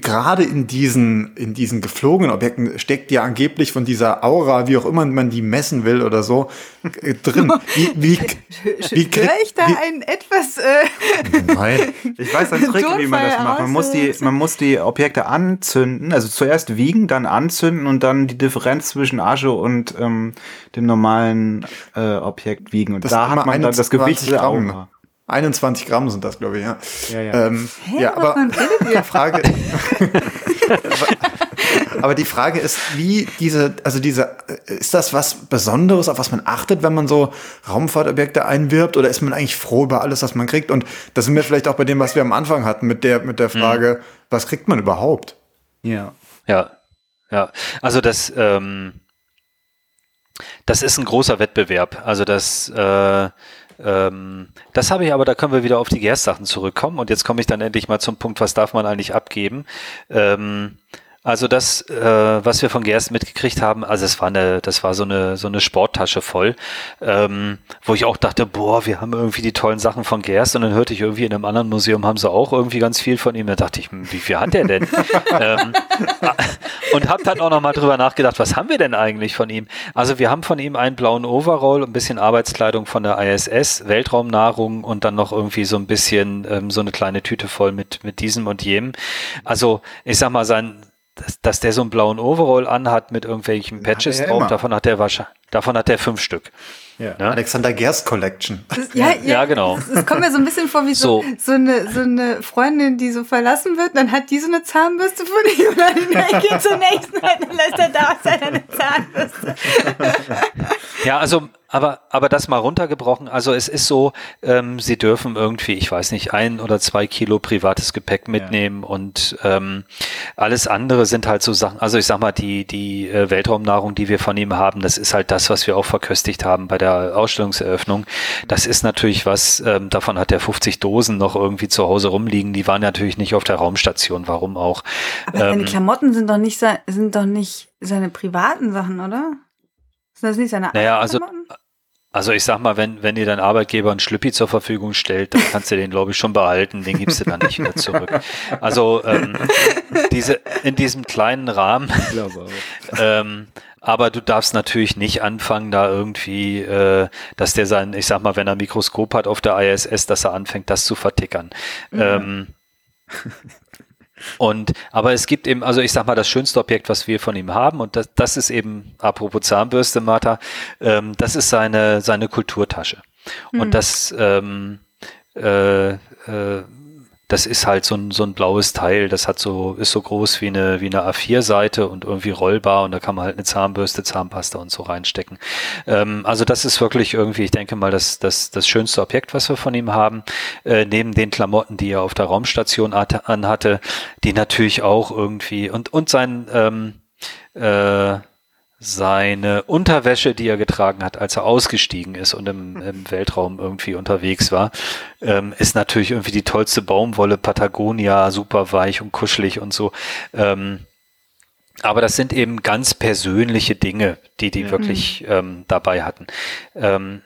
gerade in diesen, in diesen geflogenen Objekten steckt ja angeblich von dieser Aura, wie auch immer man die messen will oder so, äh, drin. Wie, wie, wie krieg, ich da wie, ein etwas. Äh, Nein. Ich weiß einen Trick, wie man das macht. Man muss, die, man muss die Objekte anzünden, also zuerst wiegen, dann anzünden und dann die Differenz zwischen Asche und ähm, dem normalen äh, Objekt wiegen. Und das da hat man dann das Gewicht der Aura. 21 Gramm sind das, glaube ich, ja. Ja, ja. Ähm, Hä, ja aber die Frage, aber die Frage ist, wie diese, also diese, ist das was Besonderes, auf was man achtet, wenn man so Raumfahrtobjekte einwirbt, oder ist man eigentlich froh über alles, was man kriegt? Und das sind wir vielleicht auch bei dem, was wir am Anfang hatten, mit der, mit der mhm. Frage, mhm. was kriegt man überhaupt? Ja. Ja. Ja. Also das, ähm, das ist ein großer Wettbewerb. Also das, äh, ähm, das habe ich aber, da können wir wieder auf die Gerstsachen zurückkommen. Und jetzt komme ich dann endlich mal zum Punkt, was darf man eigentlich abgeben? Ähm, also das, äh, was wir von Gerst mitgekriegt haben, also es war eine, das war so eine so eine Sporttasche voll, ähm, wo ich auch dachte, boah, wir haben irgendwie die tollen Sachen von Gerst und dann hörte ich irgendwie in einem anderen Museum haben sie auch irgendwie ganz viel von ihm. Da dachte ich, hm, wie viel hat der denn? ähm, und habe dann auch noch mal drüber nachgedacht, was haben wir denn eigentlich von ihm? Also wir haben von ihm einen blauen Overall, ein bisschen Arbeitskleidung von der ISS, Weltraumnahrung und dann noch irgendwie so ein bisschen ähm, so eine kleine Tüte voll mit mit diesem und jenem. Also ich sag mal sein dass, dass der so einen blauen Overall anhat mit irgendwelchen Patches drauf, immer. davon hat der wahrscheinlich, davon hat der fünf Stück. Ja. Ne? Alexander Gerst Collection. Ja, ja, ja, genau. Es kommt mir so ein bisschen vor wie so, so, so, eine, so eine Freundin, die so verlassen wird, dann hat die so eine Zahnbürste von ihm und dann geht zur nächsten und dann lässt er da seine Zahnbürste. Ja, also aber, aber das mal runtergebrochen, also es ist so, ähm, sie dürfen irgendwie, ich weiß nicht, ein oder zwei Kilo privates Gepäck mitnehmen ja. und ähm, alles andere sind halt so Sachen, also ich sag mal, die, die äh, Weltraumnahrung, die wir von ihm haben, das ist halt das, was wir auch verköstigt haben bei der Ausstellungseröffnung. Das ist natürlich was, ähm, davon hat er 50 Dosen noch irgendwie zu Hause rumliegen, die waren natürlich nicht auf der Raumstation, warum auch. Aber seine ähm, Klamotten sind doch nicht, sind doch nicht seine privaten Sachen, oder? Sind das nicht seine naja, also, also ich sag mal, wenn, wenn dir dein Arbeitgeber einen Schlüppi zur Verfügung stellt, dann kannst du den, glaube ich, schon behalten, den gibst du dann nicht wieder zurück. Also ähm, diese, in diesem kleinen Rahmen. ähm, aber du darfst natürlich nicht anfangen, da irgendwie, äh, dass der sein, ich sag mal, wenn er ein Mikroskop hat auf der ISS, dass er anfängt, das zu vertickern. Mhm. Ähm, und, aber es gibt eben, also ich sag mal, das schönste Objekt, was wir von ihm haben, und das, das ist eben, apropos Zahnbürste, Martha, ähm, das ist seine, seine Kulturtasche. Mhm. Und das, ähm, äh, äh, das ist halt so ein, so ein blaues Teil, das hat so, ist so groß wie eine, wie eine A4-Seite und irgendwie rollbar und da kann man halt eine Zahnbürste, Zahnpasta und so reinstecken. Ähm, also das ist wirklich irgendwie, ich denke mal, das, das, das schönste Objekt, was wir von ihm haben, äh, neben den Klamotten, die er auf der Raumstation anhatte, die natürlich auch irgendwie und, und sein, ähm, äh, seine Unterwäsche, die er getragen hat, als er ausgestiegen ist und im, im Weltraum irgendwie unterwegs war, ähm, ist natürlich irgendwie die tollste Baumwolle Patagonia, super weich und kuschelig und so. Ähm, aber das sind eben ganz persönliche Dinge, die die ja. wirklich ähm, dabei hatten. Ähm,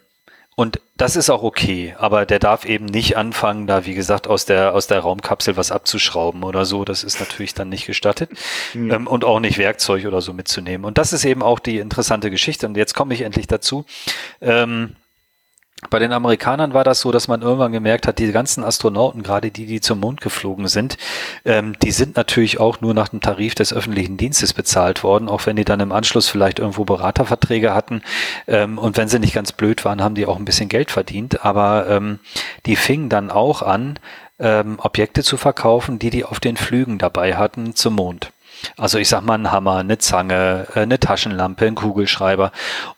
und das ist auch okay, aber der darf eben nicht anfangen, da wie gesagt aus der aus der Raumkapsel was abzuschrauben oder so. Das ist natürlich dann nicht gestattet mhm. ähm, und auch nicht Werkzeug oder so mitzunehmen. Und das ist eben auch die interessante Geschichte. Und jetzt komme ich endlich dazu. Ähm, bei den Amerikanern war das so, dass man irgendwann gemerkt hat, die ganzen Astronauten, gerade die, die zum Mond geflogen sind, ähm, die sind natürlich auch nur nach dem Tarif des öffentlichen Dienstes bezahlt worden, auch wenn die dann im Anschluss vielleicht irgendwo Beraterverträge hatten. Ähm, und wenn sie nicht ganz blöd waren, haben die auch ein bisschen Geld verdient. Aber ähm, die fingen dann auch an, ähm, Objekte zu verkaufen, die die auf den Flügen dabei hatten zum Mond. Also ich sag mal ein Hammer, eine Zange, äh, eine Taschenlampe, ein Kugelschreiber.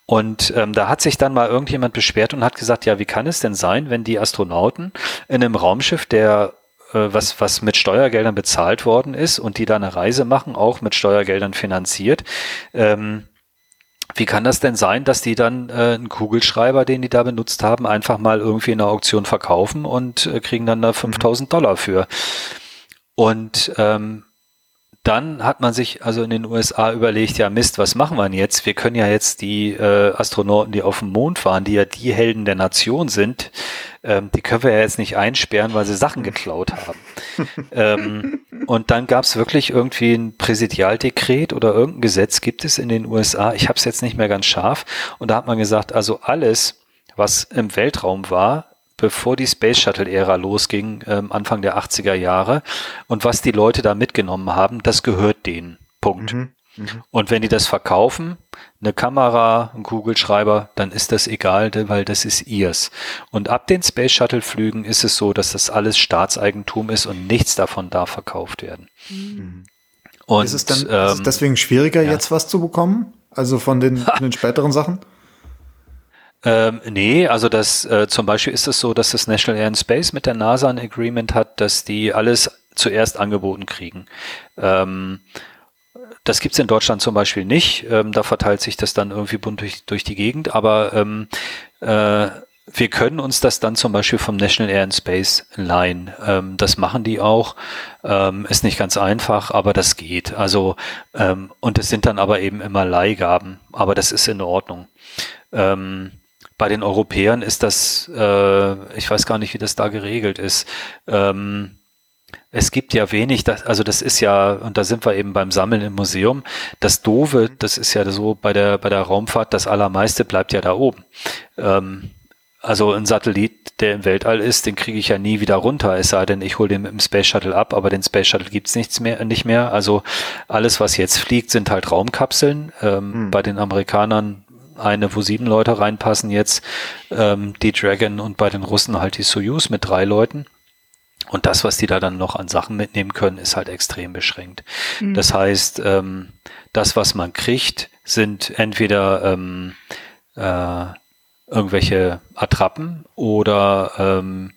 Und ähm, da hat sich dann mal irgendjemand beschwert und hat gesagt, ja, wie kann es denn sein, wenn die Astronauten in einem Raumschiff, der äh, was, was mit Steuergeldern bezahlt worden ist und die da eine Reise machen, auch mit Steuergeldern finanziert, ähm, wie kann das denn sein, dass die dann äh, einen Kugelschreiber, den die da benutzt haben, einfach mal irgendwie in der Auktion verkaufen und äh, kriegen dann da 5000 Dollar für? Und ähm, dann hat man sich also in den USA überlegt, ja Mist, was machen wir denn jetzt? Wir können ja jetzt die äh, Astronauten, die auf dem Mond waren, die ja die Helden der Nation sind, ähm, die können wir ja jetzt nicht einsperren, weil sie Sachen geklaut haben. ähm, und dann gab es wirklich irgendwie ein Präsidialdekret oder irgendein Gesetz gibt es in den USA. Ich habe es jetzt nicht mehr ganz scharf. Und da hat man gesagt, also alles, was im Weltraum war, bevor die Space Shuttle-Ära losging, ähm, Anfang der 80er Jahre. Und was die Leute da mitgenommen haben, das gehört denen. Punkt. Mhm. Mhm. Und wenn die das verkaufen, eine Kamera, ein Kugelschreiber, dann ist das egal, weil das ist ihrs. Und ab den Space Shuttle Flügen ist es so, dass das alles Staatseigentum ist und nichts davon darf verkauft werden. Mhm. Und, ist, es dann, ähm, ist es deswegen schwieriger, ja. jetzt was zu bekommen? Also von den, von den späteren Sachen? Ähm, nee, also das äh, zum Beispiel ist es so, dass das National Air and Space mit der NASA ein Agreement hat, dass die alles zuerst angeboten kriegen. Ähm, das gibt's in Deutschland zum Beispiel nicht. Ähm, da verteilt sich das dann irgendwie bunt durch, durch die Gegend, aber ähm, äh, wir können uns das dann zum Beispiel vom National Air and Space leihen. Ähm, das machen die auch. Ähm, ist nicht ganz einfach, aber das geht. Also, ähm, und es sind dann aber eben immer Leihgaben. Aber das ist in Ordnung. Ähm, bei den Europäern ist das, äh, ich weiß gar nicht, wie das da geregelt ist. Ähm, es gibt ja wenig, das, also das ist ja, und da sind wir eben beim Sammeln im Museum, das Dove, das ist ja so bei der, bei der Raumfahrt, das Allermeiste bleibt ja da oben. Ähm, also ein Satellit, der im Weltall ist, den kriege ich ja nie wieder runter, es sei denn, ich hole den mit dem Space Shuttle ab, aber den Space Shuttle gibt's nichts mehr, nicht mehr. Also alles, was jetzt fliegt, sind halt Raumkapseln. Ähm, hm. Bei den Amerikanern eine, wo sieben Leute reinpassen jetzt, ähm, die Dragon und bei den Russen halt die Soyuz mit drei Leuten. Und das, was die da dann noch an Sachen mitnehmen können, ist halt extrem beschränkt. Mhm. Das heißt, ähm, das, was man kriegt, sind entweder ähm, äh, irgendwelche Attrappen oder ähm,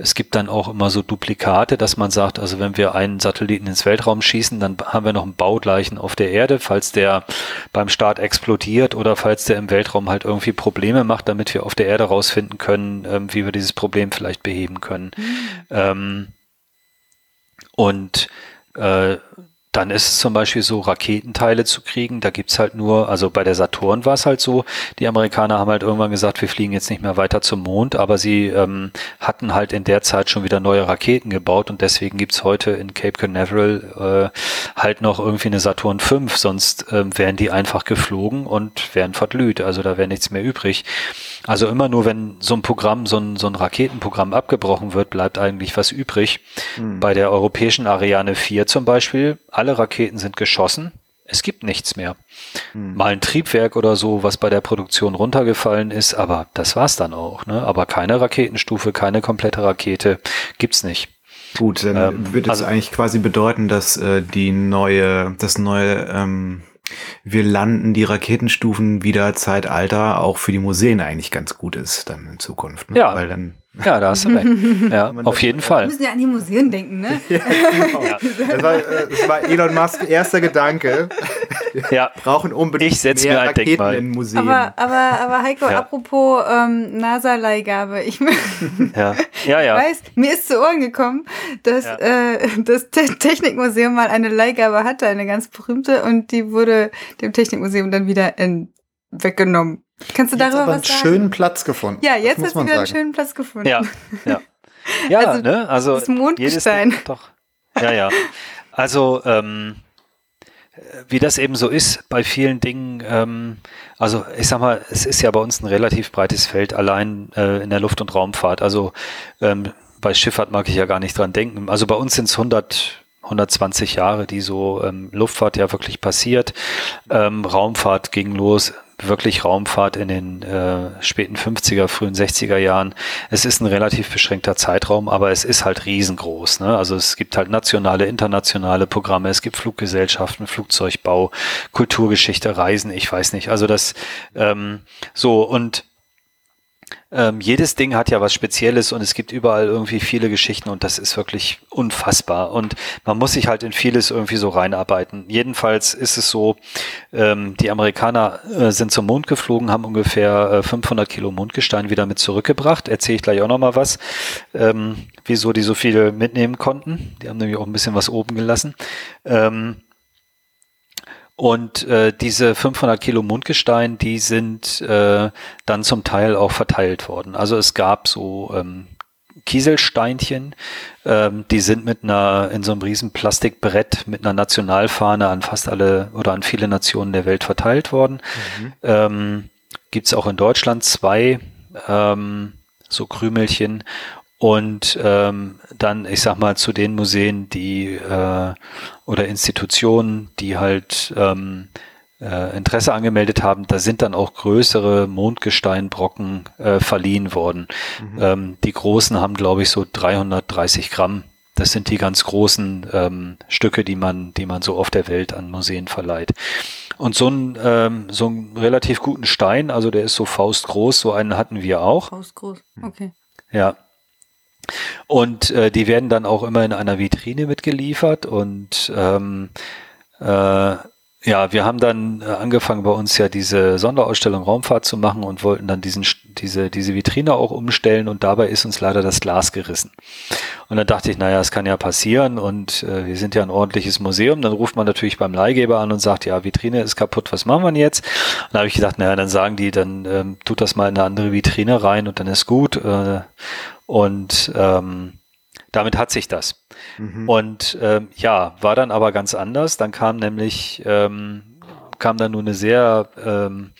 es gibt dann auch immer so Duplikate, dass man sagt, also wenn wir einen Satelliten ins Weltraum schießen, dann haben wir noch einen Baugleichen auf der Erde, falls der beim Start explodiert oder falls der im Weltraum halt irgendwie Probleme macht, damit wir auf der Erde rausfinden können, ähm, wie wir dieses Problem vielleicht beheben können. Mhm. Ähm, und äh, dann ist es zum Beispiel so, Raketenteile zu kriegen. Da gibt's halt nur, also bei der Saturn war es halt so, die Amerikaner haben halt irgendwann gesagt, wir fliegen jetzt nicht mehr weiter zum Mond, aber sie ähm, hatten halt in der Zeit schon wieder neue Raketen gebaut und deswegen gibt's heute in Cape Canaveral äh, halt noch irgendwie eine Saturn 5, sonst ähm, wären die einfach geflogen und wären verglüht. Also da wäre nichts mehr übrig. Also immer nur, wenn so ein Programm, so ein, so ein Raketenprogramm abgebrochen wird, bleibt eigentlich was übrig. Mhm. Bei der europäischen Ariane 4 zum Beispiel, alle Raketen sind geschossen. Es gibt nichts mehr. Mhm. Mal ein Triebwerk oder so, was bei der Produktion runtergefallen ist, aber das war's dann auch. Ne? Aber keine Raketenstufe, keine komplette Rakete gibt's nicht. Gut, dann ähm, würde es also, eigentlich quasi bedeuten, dass äh, die neue, das neue ähm, wir landen die Raketenstufen wieder Zeitalter auch für die Museen eigentlich ganz gut ist dann in Zukunft. Ne? Ja. Weil dann ja, da hast du recht. Ja, auf jeden Fall. Wir müssen ja an die Museen denken, ne? ja, genau. ja. Das, war, äh, das war Elon Musks erster Gedanke. ja. brauchen unbedingt ich setz mehr mir ein Raketen Denkmal. in Museen. Aber, aber, aber Heiko, ja. apropos ähm, NASA-Leihgabe. Ich ja. Ja, ja. weiß, mir ist zu Ohren gekommen, dass ja. äh, das Te Technikmuseum mal eine Leihgabe hatte, eine ganz berühmte, und die wurde dem Technikmuseum dann wieder in, weggenommen. Kannst du jetzt darüber aber was einen schönen Platz gefunden. Ja, jetzt hast du wieder einen schönen Platz gefunden. Ja, ja. Ja, also, ne? Also das Mondgestein. Jedes, doch. Ja, ja. Also ähm, wie das eben so ist bei vielen Dingen, ähm, also ich sag mal, es ist ja bei uns ein relativ breites Feld allein äh, in der Luft- und Raumfahrt. Also ähm, bei Schifffahrt mag ich ja gar nicht dran denken. Also bei uns sind es 100 120 Jahre, die so ähm, Luftfahrt ja wirklich passiert. Ähm, Raumfahrt ging los wirklich Raumfahrt in den äh, späten 50er, frühen 60er Jahren. Es ist ein relativ beschränkter Zeitraum, aber es ist halt riesengroß. Ne? Also es gibt halt nationale, internationale Programme, es gibt Fluggesellschaften, Flugzeugbau, Kulturgeschichte, Reisen, ich weiß nicht. Also das ähm, so und ähm, jedes Ding hat ja was Spezielles und es gibt überall irgendwie viele Geschichten und das ist wirklich unfassbar. Und man muss sich halt in vieles irgendwie so reinarbeiten. Jedenfalls ist es so, ähm, die Amerikaner äh, sind zum Mond geflogen, haben ungefähr äh, 500 Kilo Mondgestein wieder mit zurückgebracht. Erzähle ich gleich auch nochmal was, ähm, wieso die so viele mitnehmen konnten. Die haben nämlich auch ein bisschen was oben gelassen. Ähm, und äh, diese 500 Kilo Mundgestein, die sind äh, dann zum Teil auch verteilt worden. Also es gab so ähm, Kieselsteinchen, ähm, die sind mit einer, in so einem riesen Plastikbrett mit einer Nationalfahne an fast alle oder an viele Nationen der Welt verteilt worden. Mhm. Ähm, Gibt es auch in Deutschland zwei ähm, so Krümelchen und ähm, dann, ich sag mal, zu den Museen, die äh, oder Institutionen, die halt ähm, äh, Interesse angemeldet haben, da sind dann auch größere Mondgesteinbrocken äh, verliehen worden. Mhm. Ähm, die großen haben, glaube ich, so 330 Gramm. Das sind die ganz großen ähm, Stücke, die man, die man so auf der Welt an Museen verleiht. Und so ein ähm, so einen relativ guten Stein, also der ist so faustgroß, so einen hatten wir auch. Faustgroß, okay. Ja, und äh, die werden dann auch immer in einer Vitrine mitgeliefert und ähm, äh, ja, wir haben dann äh, angefangen bei uns ja diese Sonderausstellung Raumfahrt zu machen und wollten dann diesen, diese, diese Vitrine auch umstellen und dabei ist uns leider das Glas gerissen. Und dann dachte ich, naja, es kann ja passieren und äh, wir sind ja ein ordentliches Museum. Dann ruft man natürlich beim Leihgeber an und sagt, ja, Vitrine ist kaputt, was machen wir jetzt? Und da habe ich gedacht, naja, dann sagen die, dann ähm, tut das mal in eine andere Vitrine rein und dann ist gut. Äh, und ähm, damit hat sich das. Mhm. Und ähm, ja, war dann aber ganz anders. Dann kam nämlich ähm, kam dann nur eine sehr, ähm,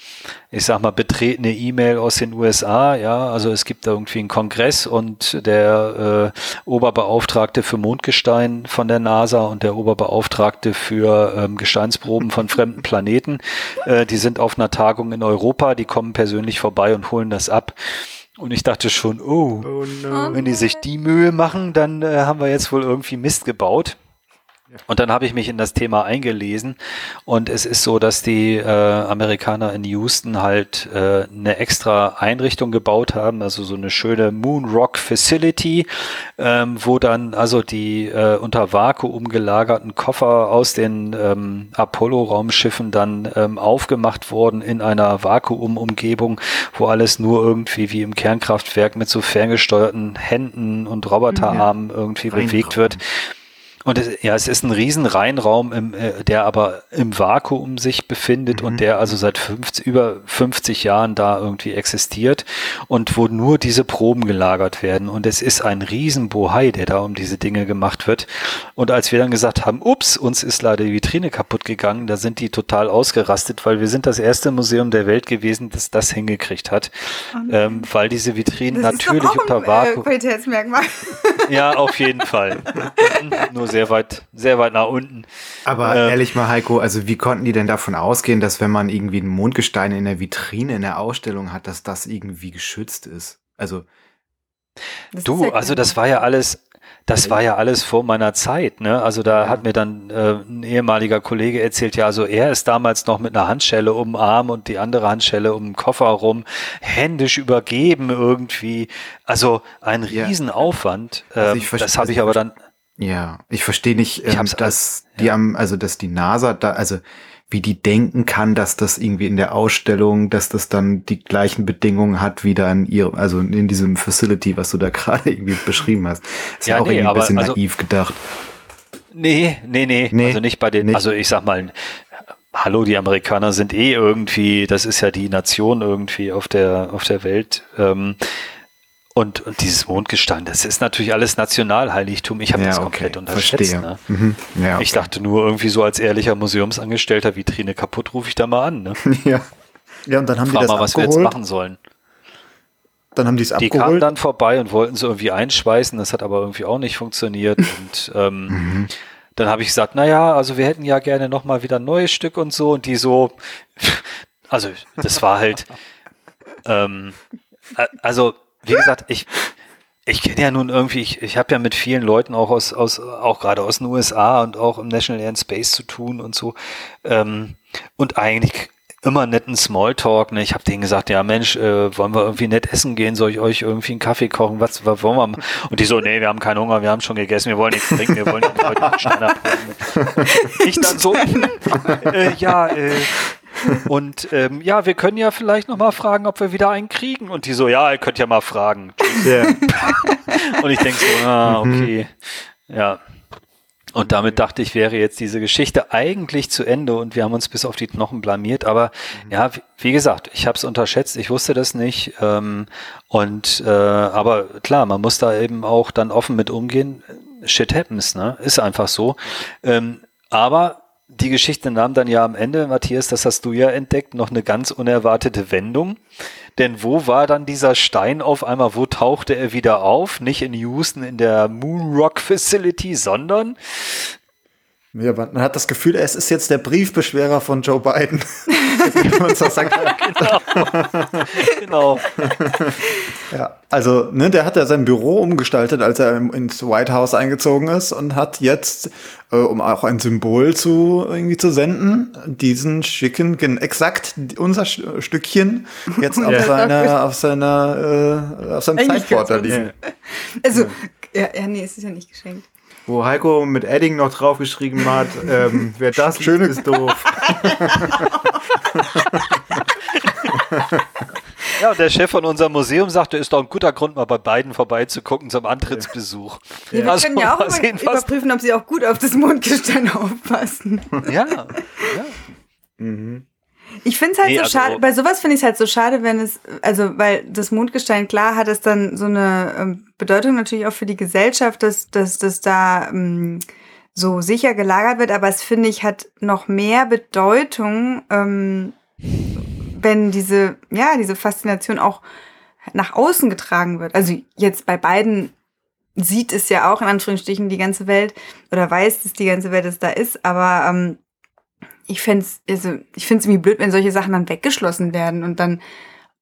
ich sag mal, betretene E-Mail aus den USA. Ja, also es gibt da irgendwie einen Kongress und der äh, Oberbeauftragte für Mondgestein von der NASA und der Oberbeauftragte für ähm, Gesteinsproben von fremden Planeten, äh, die sind auf einer Tagung in Europa, die kommen persönlich vorbei und holen das ab. Und ich dachte schon, oh, oh no. wenn die sich die Mühe machen, dann äh, haben wir jetzt wohl irgendwie Mist gebaut. Und dann habe ich mich in das Thema eingelesen und es ist so, dass die äh, Amerikaner in Houston halt äh, eine extra Einrichtung gebaut haben, also so eine schöne Moon Rock Facility, ähm, wo dann also die äh, unter Vakuum gelagerten Koffer aus den ähm, Apollo-Raumschiffen dann ähm, aufgemacht wurden in einer Vakuumumgebung, wo alles nur irgendwie wie im Kernkraftwerk mit so ferngesteuerten Händen und Roboterarmen ja. irgendwie bewegt wird. Und es, ja, es ist ein riesen Reinraum, im, äh, der aber im Vakuum sich befindet mhm. und der also seit 50, über 50 Jahren da irgendwie existiert und wo nur diese Proben gelagert werden. Und es ist ein riesen Bohai, der da um diese Dinge gemacht wird. Und als wir dann gesagt haben, ups, uns ist leider die Vitrine kaputt gegangen, da sind die total ausgerastet, weil wir sind das erste Museum der Welt gewesen, das das hingekriegt hat. Oh ähm, weil diese Vitrinen das natürlich ist doch auch unter Vakuum. Äh, Qualitätsmerkmal. Ja, auf jeden Fall. Nur sehr sehr weit, sehr weit nach unten. Aber ähm, ehrlich mal, Heiko, also wie konnten die denn davon ausgehen, dass wenn man irgendwie ein Mondgestein in der Vitrine in der Ausstellung hat, dass das irgendwie geschützt ist? Also. Du, ja also das war ja alles, das war ja alles vor meiner Zeit, ne? Also da ja. hat mir dann äh, ein ehemaliger Kollege erzählt, ja, also er ist damals noch mit einer Handschelle um den Arm und die andere Handschelle um den Koffer rum, händisch übergeben irgendwie. Also ein Riesenaufwand. Ja. Also ähm, das habe ich aber dann. Ja, ich verstehe nicht, ähm, dass die ja. am, also dass die NASA da, also wie die denken kann, dass das irgendwie in der Ausstellung, dass das dann die gleichen Bedingungen hat wie da in ihrem, also in diesem Facility, was du da gerade irgendwie beschrieben hast. Ist ja, ja auch nee, irgendwie ein bisschen also, naiv gedacht. Nee, nee, nee, nee, also nicht bei den, nicht. also ich sag mal, hallo, die Amerikaner sind eh irgendwie, das ist ja die Nation irgendwie auf der, auf der Welt. Ähm, und, und dieses Mondgestein, das ist natürlich alles Nationalheiligtum. Ich habe ja, das komplett okay. unterschätzt. Ne? Mhm. Ja, okay. Ich dachte nur irgendwie so als ehrlicher Museumsangestellter, Vitrine kaputt, rufe ich da mal an. Ne? ja. Ja, und dann haben Frag die das mal, was abgeholt. wir jetzt machen sollen. Dann haben die es abgeholt. Die kamen dann vorbei und wollten es irgendwie einschweißen. Das hat aber irgendwie auch nicht funktioniert. und ähm, mhm. dann habe ich gesagt, naja, also wir hätten ja gerne nochmal wieder ein neues Stück und so. Und die so, Also, das war halt, ähm, also, wie gesagt, ich, ich kenne ja nun irgendwie, ich, ich habe ja mit vielen Leuten auch aus, aus, auch gerade aus den USA und auch im National Air and Space zu tun und so. Ähm, und eigentlich immer netten Smalltalk. Ne? Ich habe denen gesagt, ja Mensch, äh, wollen wir irgendwie nett essen gehen? Soll ich euch irgendwie einen Kaffee kochen? Was, was wollen wir? Und die so, nee, wir haben keinen Hunger, wir haben schon gegessen, wir wollen nichts trinken, wir wollen heute einen Steiner Ich dann so, äh, ja, äh, und ähm, ja, wir können ja vielleicht noch mal fragen, ob wir wieder einen kriegen. Und die so, ja, ihr könnt ja mal fragen. Yeah. und ich denke so, ah, mhm. okay. Ja. Und damit dachte ich, wäre jetzt diese Geschichte eigentlich zu Ende und wir haben uns bis auf die Knochen blamiert. Aber mhm. ja, wie, wie, gesagt, ich habe es unterschätzt, ich wusste das nicht. Ähm, und äh, aber klar, man muss da eben auch dann offen mit umgehen. Shit happens, ne? Ist einfach so. Ähm, aber die Geschichte nahm dann ja am Ende, Matthias, das hast du ja entdeckt, noch eine ganz unerwartete Wendung. Denn wo war dann dieser Stein auf einmal? Wo tauchte er wieder auf? Nicht in Houston in der Moon Rock Facility, sondern ja, man hat das Gefühl, es ist jetzt der Briefbeschwerer von Joe Biden. genau. genau. ja, also, ne, der hat ja sein Büro umgestaltet, als er ins White House eingezogen ist und hat jetzt, äh, um auch ein Symbol zu irgendwie zu senden, diesen schicken, exakt unser Stückchen jetzt auf seiner, auf seiner, äh, auf seinem Zeitboard da liegen. Also, ja, ja, nee, es ist ja nicht geschenkt wo Heiko mit Edding noch draufgeschrieben hat, ähm, wer das Schöne ist doof. Ja, und der Chef von unserem Museum sagte, ist doch ein guter Grund, mal bei beiden vorbeizugucken zum Antrittsbesuch. Ja, wir also, können ja auch sehen, überprüfen, ob sie auch gut auf das Mondgestein aufpassen. Ja, ja. Mhm. Ich finde es halt nee, so also schade, bei sowas finde ich es halt so schade, wenn es, also weil das Mondgestein, klar hat es dann so eine ähm, Bedeutung natürlich auch für die Gesellschaft, dass, dass das da ähm, so sicher gelagert wird, aber es finde ich hat noch mehr Bedeutung, ähm, wenn diese, ja, diese Faszination auch nach außen getragen wird. Also jetzt bei beiden sieht es ja auch in Anführungsstrichen die ganze Welt oder weiß, dass die ganze Welt es da ist, aber ähm, ich fände es also, ich find's irgendwie blöd, wenn solche Sachen dann weggeschlossen werden und dann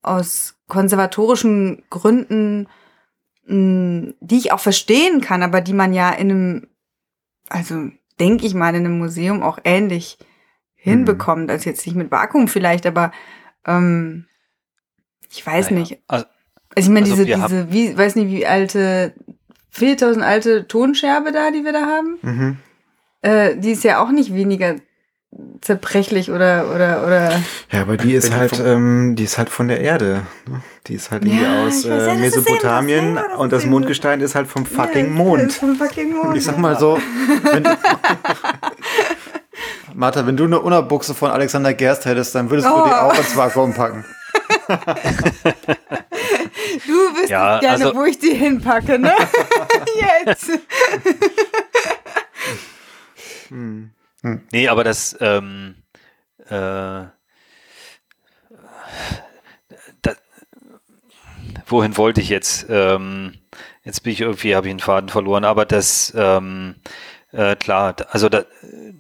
aus konservatorischen Gründen, mh, hm, die ich auch verstehen kann, aber die man ja in einem, also denke ich mal, in einem Museum auch ähnlich hinbekommt, mhm. also jetzt nicht mit Vakuum vielleicht, aber ähm, ich weiß naja, nicht. Also, also ich meine, also diese, diese, wie, weiß nicht, wie alte, 4000 alte Tonscherbe da, die wir da haben, mhm. äh, die ist ja auch nicht weniger zerbrechlich oder oder oder. Ja, aber die ist halt, ähm, die ist halt von der Erde. Ne? Die ist halt irgendwie ja, aus äh, Mesopotamien das und das Mondgestein ist halt vom fucking ja, Mond. Vom fucking Mond. Ich sag mal so, wenn, Martha, wenn du eine Unabuchse von Alexander Gerst hättest, dann würdest oh. du die oh. auch ins Vakuum packen. du wüsstest ja, gerne, also, wo ich die hinpacke, ne? Jetzt. hm. Hm. Nee, aber das, ähm, äh, das, wohin wollte ich jetzt? Ähm, jetzt bin ich irgendwie, habe ich einen Faden verloren, aber das, ähm, äh, klar, also da,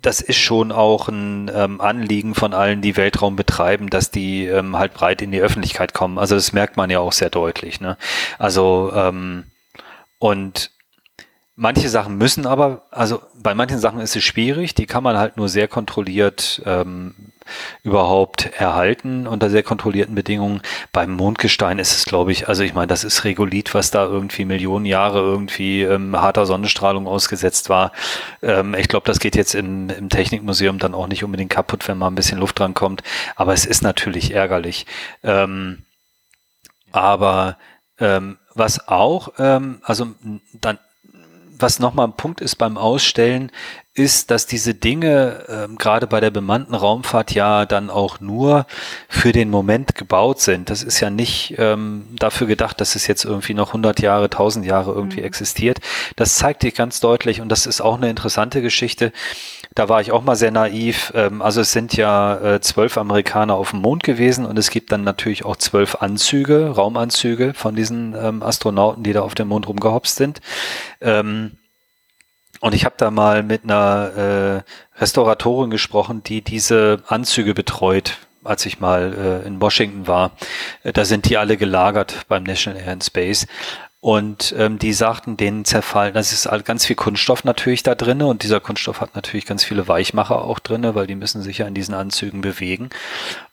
das ist schon auch ein ähm, Anliegen von allen, die Weltraum betreiben, dass die ähm, halt breit in die Öffentlichkeit kommen. Also das merkt man ja auch sehr deutlich. Ne? Also ähm, und Manche Sachen müssen aber, also bei manchen Sachen ist es schwierig, die kann man halt nur sehr kontrolliert ähm, überhaupt erhalten unter sehr kontrollierten Bedingungen. Beim Mondgestein ist es, glaube ich, also ich meine, das ist Regolith, was da irgendwie Millionen Jahre irgendwie ähm, harter Sonnenstrahlung ausgesetzt war. Ähm, ich glaube, das geht jetzt im, im Technikmuseum dann auch nicht unbedingt kaputt, wenn mal ein bisschen Luft dran kommt. Aber es ist natürlich ärgerlich. Ähm, aber ähm, was auch, ähm, also dann was nochmal ein Punkt ist beim Ausstellen, ist, dass diese Dinge ähm, gerade bei der bemannten Raumfahrt ja dann auch nur für den Moment gebaut sind. Das ist ja nicht ähm, dafür gedacht, dass es jetzt irgendwie noch 100 Jahre, 1000 Jahre irgendwie mhm. existiert. Das zeigt sich ganz deutlich und das ist auch eine interessante Geschichte. Da war ich auch mal sehr naiv. Ähm, also es sind ja äh, zwölf Amerikaner auf dem Mond gewesen und es gibt dann natürlich auch zwölf Anzüge, Raumanzüge von diesen ähm, Astronauten, die da auf dem Mond rumgehopst sind. Ähm, und ich habe da mal mit einer äh, Restauratorin gesprochen, die diese Anzüge betreut. als ich mal äh, in Washington war, äh, da sind die alle gelagert beim National Air and Space. Und ähm, die sagten, denen zerfallen, das ist ganz viel Kunststoff natürlich da drinne und dieser Kunststoff hat natürlich ganz viele Weichmacher auch drinne, weil die müssen sich ja in diesen Anzügen bewegen.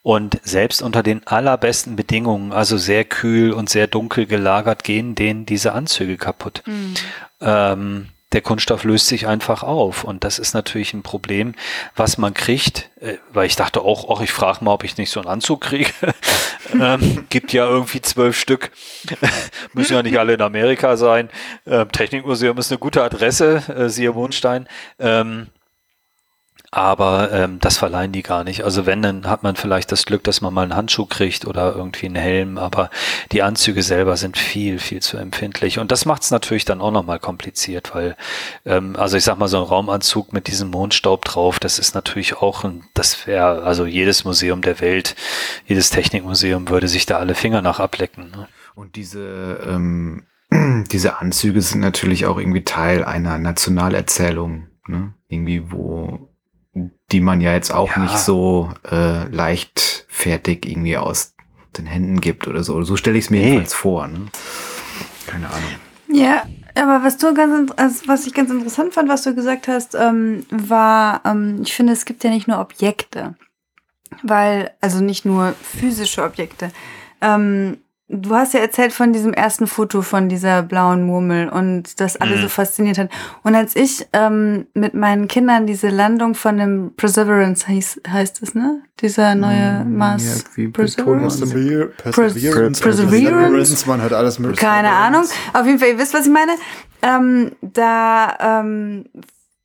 Und selbst unter den allerbesten Bedingungen, also sehr kühl und sehr dunkel gelagert, gehen denen diese Anzüge kaputt. Mhm. Ähm, der Kunststoff löst sich einfach auf. Und das ist natürlich ein Problem, was man kriegt, äh, weil ich dachte auch, auch ich frage mal, ob ich nicht so einen Anzug kriege. ähm, gibt ja irgendwie zwölf Stück. Müssen ja nicht alle in Amerika sein. Ähm, Technikmuseum ist eine gute Adresse, äh, siehe Mondstein. Ähm, aber ähm, das verleihen die gar nicht. Also wenn, dann hat man vielleicht das Glück, dass man mal einen Handschuh kriegt oder irgendwie einen Helm, aber die Anzüge selber sind viel, viel zu empfindlich. Und das macht es natürlich dann auch nochmal kompliziert, weil, ähm, also ich sag mal, so ein Raumanzug mit diesem Mondstaub drauf, das ist natürlich auch ein, das wäre, also jedes Museum der Welt, jedes Technikmuseum würde sich da alle Finger nach ablecken. Ne? Und diese, ähm, diese Anzüge sind natürlich auch irgendwie Teil einer Nationalerzählung, ne? Irgendwie, wo die man ja jetzt auch ja. nicht so äh, leichtfertig irgendwie aus den Händen gibt oder so. So stelle ich es mir nee. jedenfalls vor. Ne? Keine Ahnung. Ja, aber was du ganz, also was ich ganz interessant fand, was du gesagt hast, ähm, war, ähm, ich finde, es gibt ja nicht nur Objekte, weil, also nicht nur physische Objekte. Ähm, Du hast ja erzählt von diesem ersten Foto von dieser blauen Murmel und das alle mhm. so fasziniert hat. Und als ich ähm, mit meinen Kindern diese Landung von dem Perseverance hieß, heißt es, ne? Dieser neue mm, Mars. Ja, Perseverance. Perseverance. Perseverance. Man hört alles mögliche. Keine Ahnung. Auf jeden Fall, ihr wisst, was ich meine. Ähm, da ähm,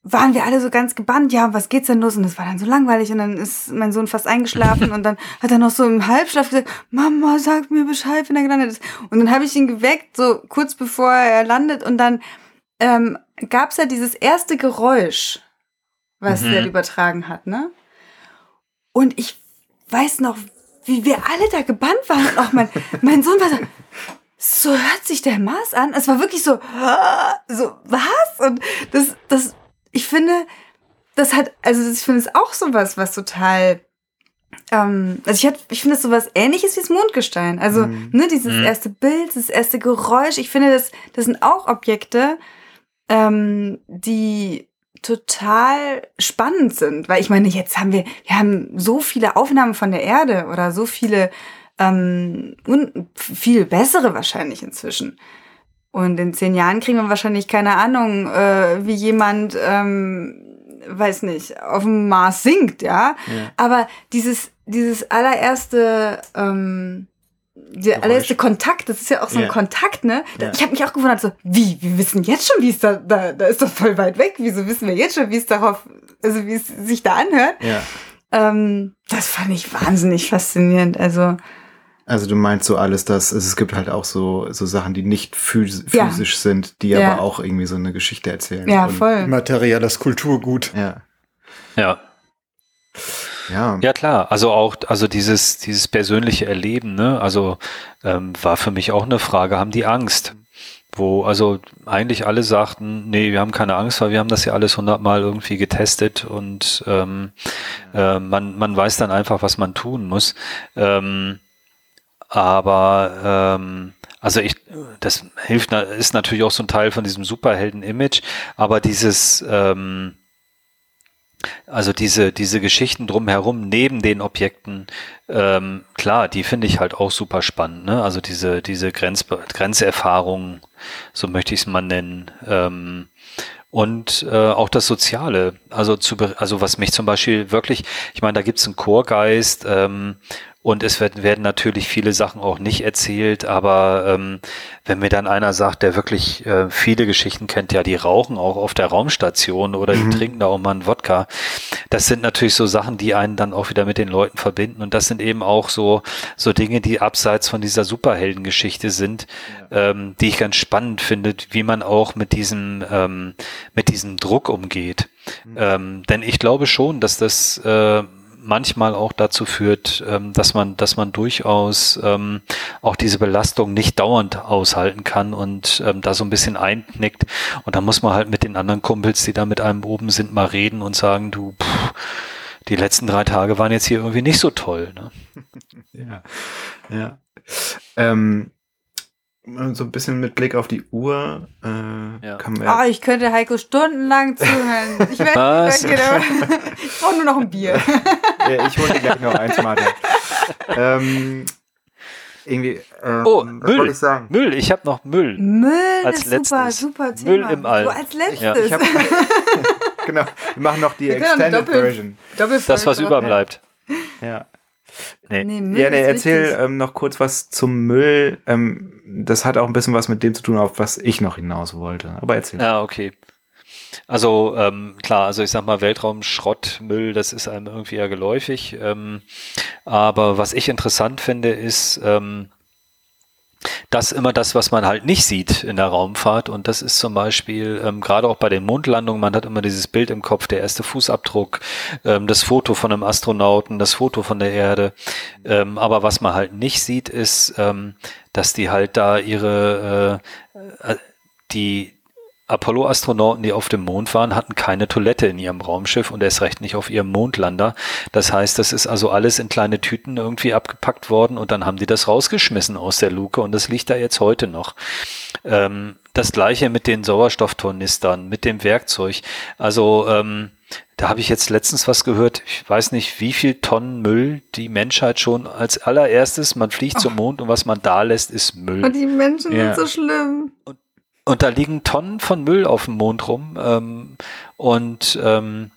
waren wir alle so ganz gebannt, ja, was geht's denn los? Und das war dann so langweilig und dann ist mein Sohn fast eingeschlafen und dann hat er noch so im Halbschlaf gesagt, Mama, sag mir Bescheid, wenn er gelandet ist. Und dann habe ich ihn geweckt, so kurz bevor er landet und dann ähm, gab's ja dieses erste Geräusch, was mhm. er übertragen hat, ne? Und ich weiß noch, wie wir alle da gebannt waren und auch mein, mein Sohn war so, so hört sich der Mars an. Es war wirklich so, so, was? Und das, das ich finde, das hat, also ich finde es auch sowas, was total ähm, also ich, hat, ich finde es sowas ähnliches wie das Mondgestein. Also, mhm. ne, dieses mhm. erste Bild, das erste Geräusch. Ich finde, das, das sind auch Objekte, ähm, die total spannend sind. Weil ich meine, jetzt haben wir, wir haben so viele Aufnahmen von der Erde oder so viele, ähm, und viel bessere wahrscheinlich inzwischen. Und in zehn Jahren kriegen wir wahrscheinlich keine Ahnung, äh, wie jemand, ähm, weiß nicht, auf dem Mars singt, ja. ja. Aber dieses, dieses allererste, ähm, der allererste Kontakt, das ist ja auch so ein ja. Kontakt, ne? Ja. Ich habe mich auch gewundert, so, wie, wir wissen jetzt schon, wie es da, da, da ist doch voll weit weg. Wieso wissen wir jetzt schon, wie es darauf, also wie es sich da anhört? Ja. Ähm, das fand ich wahnsinnig faszinierend. Also also du meinst so alles, dass es gibt halt auch so, so Sachen, die nicht phys ja. physisch sind, die ja. aber auch irgendwie so eine Geschichte erzählen. Ja, voll. Materielles Kulturgut. Ja. Ja. Ja. Ja, klar. Also auch, also dieses, dieses persönliche Erleben, ne, also ähm, war für mich auch eine Frage, haben die Angst? Wo, also eigentlich alle sagten, nee, wir haben keine Angst, weil wir haben das ja alles hundertmal irgendwie getestet und ähm, äh, man, man weiß dann einfach, was man tun muss. Ähm, aber ähm, also ich, das hilft, ist natürlich auch so ein Teil von diesem Superhelden-Image, aber dieses, ähm, also diese, diese Geschichten drumherum neben den Objekten, ähm, klar, die finde ich halt auch super spannend, ne? Also diese, diese Grenz, Grenzerfahrungen, so möchte ich es mal nennen. Ähm, und äh, auch das Soziale, also zu, also was mich zum Beispiel wirklich, ich meine, da gibt es einen Chorgeist, ähm, und es werden, werden natürlich viele Sachen auch nicht erzählt, aber ähm, wenn mir dann einer sagt, der wirklich äh, viele Geschichten kennt, ja, die rauchen auch auf der Raumstation oder mhm. die trinken da auch mal einen Wodka, das sind natürlich so Sachen, die einen dann auch wieder mit den Leuten verbinden. Und das sind eben auch so, so Dinge, die abseits von dieser Superheldengeschichte sind, ja. ähm, die ich ganz spannend finde, wie man auch mit diesem, ähm, mit diesem Druck umgeht. Mhm. Ähm, denn ich glaube schon, dass das äh, manchmal auch dazu führt, ähm, dass man, dass man durchaus ähm, auch diese Belastung nicht dauernd aushalten kann und ähm, da so ein bisschen einknickt. Und da muss man halt mit den anderen Kumpels, die da mit einem oben sind, mal reden und sagen, du, pff, die letzten drei Tage waren jetzt hier irgendwie nicht so toll. Ne? ja, ja. Ähm, so ein bisschen mit Blick auf die Uhr. Äh, ja. kann man, oh, ich könnte Heiko stundenlang zuhören. Ich, werd, ich, ich brauche nur noch ein Bier. Ja, ich hole dir gleich noch eins, Martin. ähm, irgendwie. Ähm, oh, Müll. Ich sagen? Müll. Ich habe noch Müll. Müll als ist letztes. super, super Thema. Müll im All. So als letztes. Ja. Ich hab, genau. Wir machen noch die Extended Doppel, Version. das, was überbleibt. Ja. Nee. nee ja, nee, erzähl ähm, noch kurz was zum Müll. Ähm, das hat auch ein bisschen was mit dem zu tun, auf was ich noch hinaus wollte. Aber erzähl. Ja, okay. Also ähm, klar, also ich sag mal Weltraumschrott, Müll, das ist einem irgendwie ja geläufig. Ähm, aber was ich interessant finde, ist, ähm, das immer das, was man halt nicht sieht in der Raumfahrt. Und das ist zum Beispiel ähm, gerade auch bei den Mondlandungen, man hat immer dieses Bild im Kopf, der erste Fußabdruck, ähm, das Foto von einem Astronauten, das Foto von der Erde. Ähm, aber was man halt nicht sieht, ist, ähm, dass die halt da ihre, äh, äh die, Apollo-Astronauten, die auf dem Mond waren, hatten keine Toilette in ihrem Raumschiff und erst recht nicht auf ihrem Mondlander. Das heißt, das ist also alles in kleine Tüten irgendwie abgepackt worden und dann haben die das rausgeschmissen aus der Luke und das liegt da jetzt heute noch. Ähm, das gleiche mit den Sauerstofftornistern, mit dem Werkzeug. Also ähm, da habe ich jetzt letztens was gehört. Ich weiß nicht, wie viel Tonnen Müll die Menschheit schon als allererstes, man fliegt oh. zum Mond und was man da lässt, ist Müll. Und die Menschen ja. sind so schlimm. Und und da liegen Tonnen von Müll auf dem Mond rum. Ähm, und ähm,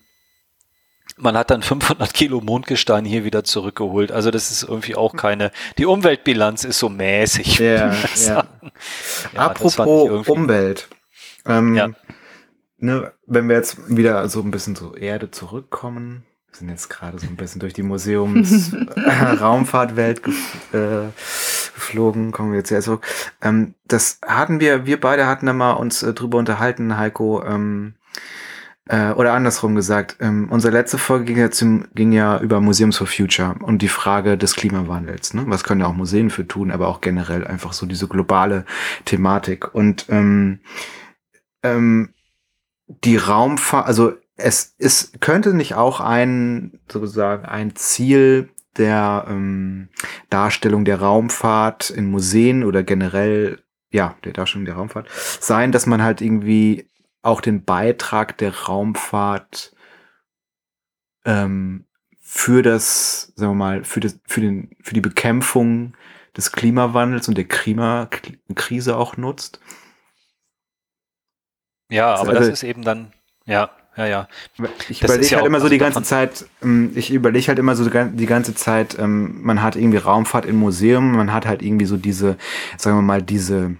man hat dann 500 Kilo Mondgestein hier wieder zurückgeholt. Also das ist irgendwie auch keine. Die Umweltbilanz ist so mäßig. Ja, ja. ja Apropos Umwelt. Ähm, ja. ne, wenn wir jetzt wieder so ein bisschen zur Erde zurückkommen, sind jetzt gerade so ein bisschen durch die Museums-Raumfahrtwelt äh, geflogen, kommen wir jetzt sehr zurück. Ähm, das hatten wir, wir beide hatten da mal uns äh, drüber unterhalten, Heiko, ähm, äh, oder andersrum gesagt, ähm, unsere letzte Folge ging ja, zum, ging ja über Museums for Future und die Frage des Klimawandels. Ne? Was können ja auch Museen für tun, aber auch generell einfach so diese globale Thematik. Und ähm, ähm, die Raumfahrt, also es ist, könnte nicht auch ein, sozusagen, ein Ziel der ähm, Darstellung der Raumfahrt in Museen oder generell, ja, der Darstellung der Raumfahrt sein, dass man halt irgendwie auch den Beitrag der Raumfahrt ähm, für das, sagen wir mal, für, das, für, den, für die Bekämpfung des Klimawandels und der Klimakrise auch nutzt. Ja, aber also, das ist eben dann, ja, ja, ja. Ich überlege ja halt immer so die ganze Zeit, ähm, ich überlege halt immer so die ganze Zeit, ähm, man hat irgendwie Raumfahrt im Museum, man hat halt irgendwie so diese, sagen wir mal, diese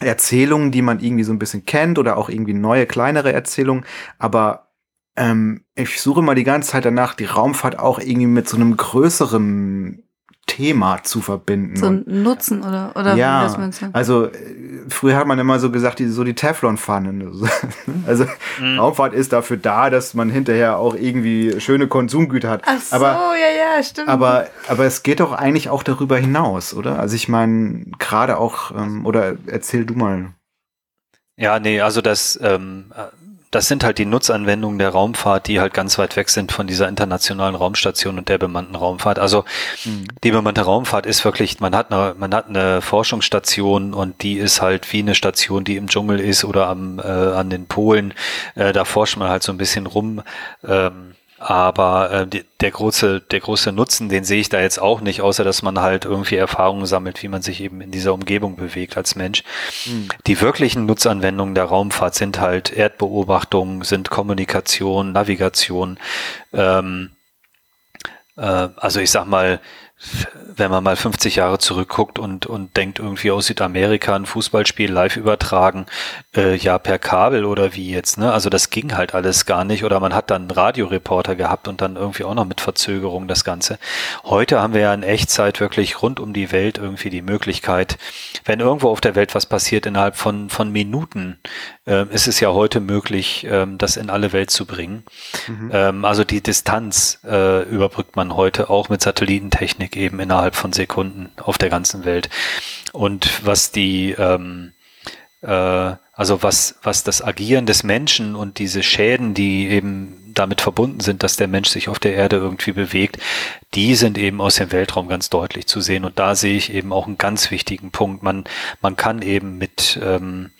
Erzählungen, die man irgendwie so ein bisschen kennt oder auch irgendwie neue, kleinere Erzählungen, aber ähm, ich suche mal die ganze Zeit danach, die Raumfahrt auch irgendwie mit so einem größeren Thema zu verbinden. So ein Nutzen oder, oder ja, wie das meinst du? Also äh, früher hat man immer so gesagt, die, so die Teflonpfannen. also mhm. Raumfahrt ist dafür da, dass man hinterher auch irgendwie schöne Konsumgüter hat. Ach so, aber, ja, ja, stimmt. Aber, aber es geht doch eigentlich auch darüber hinaus, oder? Also ich meine, gerade auch, ähm, oder erzähl du mal. Ja, nee, also das, ähm, das sind halt die Nutzanwendungen der Raumfahrt, die halt ganz weit weg sind von dieser internationalen Raumstation und der bemannten Raumfahrt. Also mhm. die bemannte Raumfahrt ist wirklich, man hat eine, man hat eine Forschungsstation und die ist halt wie eine Station, die im Dschungel ist oder am, äh, an den Polen. Äh, da forscht man halt so ein bisschen rum. Ähm, aber äh, die, der große, der große Nutzen, den sehe ich da jetzt auch nicht, außer dass man halt irgendwie Erfahrungen sammelt, wie man sich eben in dieser Umgebung bewegt als Mensch. Mhm. Die wirklichen Nutzanwendungen der Raumfahrt sind halt Erdbeobachtung, sind Kommunikation, Navigation. Ähm, äh, also ich sag mal, wenn man mal 50 Jahre zurückguckt und, und denkt irgendwie aus Südamerika ein Fußballspiel live übertragen, äh, ja per Kabel oder wie jetzt, ne? Also das ging halt alles gar nicht oder man hat dann einen Radioreporter gehabt und dann irgendwie auch noch mit Verzögerung das Ganze. Heute haben wir ja in Echtzeit wirklich rund um die Welt irgendwie die Möglichkeit, wenn irgendwo auf der Welt was passiert, innerhalb von, von Minuten äh, ist es ja heute möglich, äh, das in alle Welt zu bringen. Mhm. Ähm, also die Distanz äh, überbrückt man heute auch mit Satellitentechnik eben innerhalb von Sekunden auf der ganzen Welt. Und was die ähm, äh, also was, was das Agieren des Menschen und diese Schäden, die eben damit verbunden sind, dass der Mensch sich auf der Erde irgendwie bewegt, die sind eben aus dem Weltraum ganz deutlich zu sehen. Und da sehe ich eben auch einen ganz wichtigen Punkt. Man, man kann eben mit, ähm,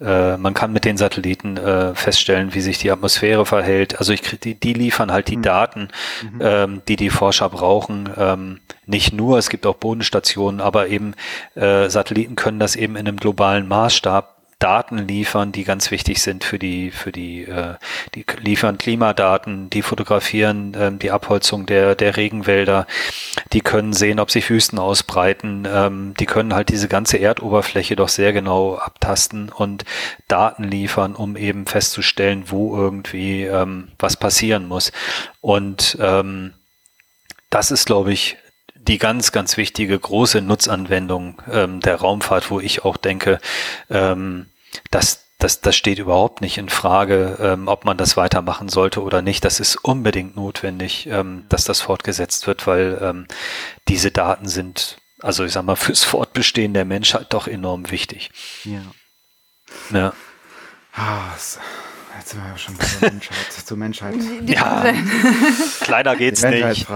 äh, man kann mit den Satelliten äh, feststellen, wie sich die Atmosphäre verhält. Also ich, die, die liefern halt die mhm. Daten, mhm. ähm, die die Forscher brauchen. Ähm, nicht nur, es gibt auch Bodenstationen, aber eben äh, Satelliten können das eben in einem globalen Maßstab Daten liefern, die ganz wichtig sind für die, für die, äh, die liefern Klimadaten, die fotografieren äh, die Abholzung der, der Regenwälder, die können sehen, ob sich Wüsten ausbreiten, ähm, die können halt diese ganze Erdoberfläche doch sehr genau abtasten und Daten liefern, um eben festzustellen, wo irgendwie ähm, was passieren muss. Und ähm, das ist, glaube ich, die ganz, ganz wichtige große Nutzanwendung ähm, der Raumfahrt, wo ich auch denke, ähm, dass das, das steht überhaupt nicht in Frage, ähm, ob man das weitermachen sollte oder nicht. Das ist unbedingt notwendig, ähm, dass das fortgesetzt wird, weil ähm, diese Daten sind, also ich sag mal, fürs Fortbestehen der Menschheit doch enorm wichtig. Ja. Ja. Jetzt sind wir ja schon bei der Menschheit, zur Menschheit. Ja, kleiner geht's die nicht.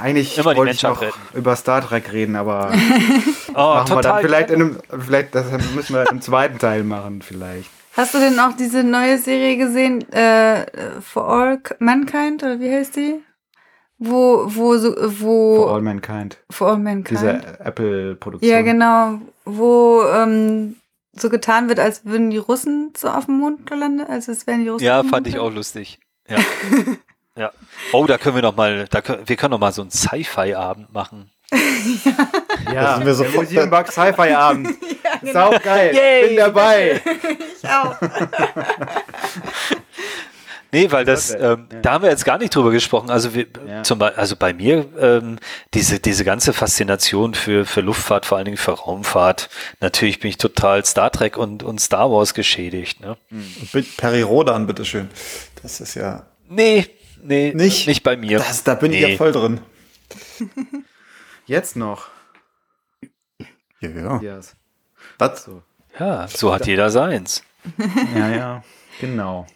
Eigentlich Immer wollte ich noch retten. über Star Trek reden, aber oh, machen wir dann vielleicht in einem, vielleicht das müssen wir im zweiten Teil machen, vielleicht. Hast du denn auch diese neue Serie gesehen, äh, For All Mankind, oder wie heißt die? Wo, wo, so, wo. For All Mankind. For All Mankind. Diese Apple-Produktion. Ja, genau. Wo, ähm, so getan wird, als würden die Russen so auf dem Mond gelandet, als es wären die Russen. Ja, fand ich auch lustig. Ja. ja. Oh, da können wir noch mal, da können, wir können noch mal so einen Sci-Fi-Abend machen. ja, ja wir so der Museumpark Sci-Fi-Abend. ja, genau. Sau geil. Yay. Bin dabei. ich auch. Nee, weil das, ähm, ja. da haben wir jetzt gar nicht drüber gesprochen. Also, wir, ja. zum Beispiel, also bei mir, ähm, diese, diese ganze Faszination für, für Luftfahrt, vor allen Dingen für Raumfahrt, natürlich bin ich total Star Trek und, und Star Wars geschädigt. Ne? Und Perry Rodan, bitteschön. Das ist ja. Nee, nee, nicht, nicht bei mir. Das, da bin nee. ich ja voll drin. Jetzt noch. Ja, ja. Yes. Was? So. Ja, so hat jeder seins. ja, ja, genau.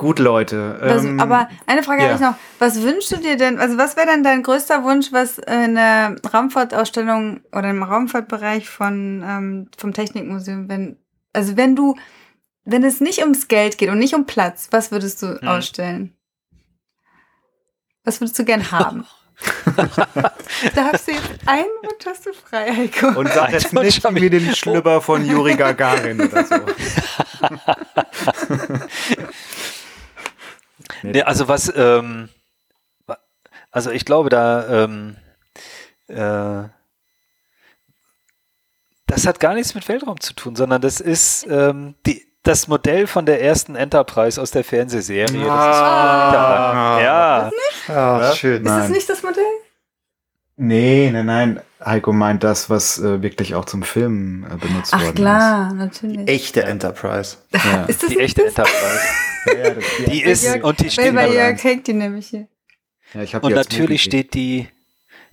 Gut, Leute. Was, ähm, aber eine Frage ja. habe ich noch. Was wünschst du dir denn, also was wäre denn dein größter Wunsch, was in der Raumfahrtausstellung oder im Raumfahrtbereich von, ähm, vom Technikmuseum, wenn, also wenn du, wenn es nicht ums Geld geht und nicht um Platz, was würdest du hm. ausstellen? Was würdest du gern haben? da hast du jetzt einen Wunsch hast du frei, Heiko. Und sag jetzt nicht wie den Schlüpper von Juri Gagarin oder so. Nee, also was, ähm, also ich glaube, da, ähm, äh, das hat gar nichts mit Weltraum zu tun, sondern das ist ähm, die, das Modell von der ersten Enterprise aus der Fernsehserie. Ah, das ja. Ah, schön. Ist das nicht das Modell? Nee, nein, nein. Heiko meint das, was äh, wirklich auch zum Film äh, benutzt Ach, worden klar, ist. natürlich. Die echte Enterprise. Ja. ist das die echte das? Enterprise. ja, das, die, die ist Jörg, und die steht bei Jörg hängt die nämlich hier. Ja, ich und natürlich steht die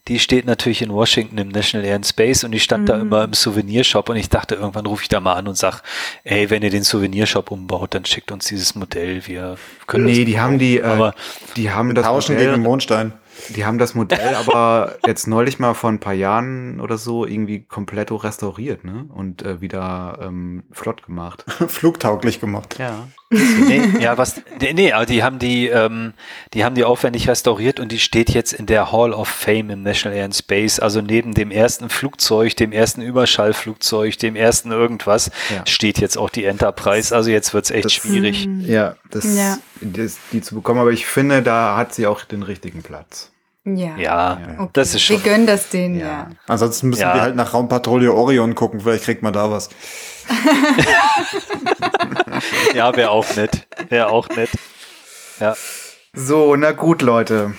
die steht natürlich in Washington im National Air and Space und die stand mhm. da immer im Souvenirshop und ich dachte, irgendwann rufe ich da mal an und sag, ey, wenn ihr den Souvenirshop umbaut, dann schickt uns dieses Modell, wir können Nee, die haben die, äh, die haben das tauschen Modell, gegen Mondstein. Die haben das Modell aber jetzt neulich mal vor ein paar Jahren oder so irgendwie komplett restauriert, ne? Und äh, wieder ähm, flott gemacht. Flugtauglich gemacht. Ja. Nee, ja, was, nee, nee, aber die haben die, ähm, die haben die aufwendig restauriert und die steht jetzt in der Hall of Fame im National Air and Space, also neben dem ersten Flugzeug, dem ersten Überschallflugzeug, dem ersten irgendwas, ja. steht jetzt auch die Enterprise, also jetzt wird's echt das, schwierig. Ja, das, ja. Das, die zu bekommen, aber ich finde, da hat sie auch den richtigen Platz. Ja. Ja, okay. das ist schon. Wir gönnen das denen, ja. ja. Ansonsten müssen ja. wir halt nach Raumpatrouille Orion gucken, vielleicht kriegt man da was. ja, wäre auch nett. Wäre auch nett. Ja. So, na gut, Leute.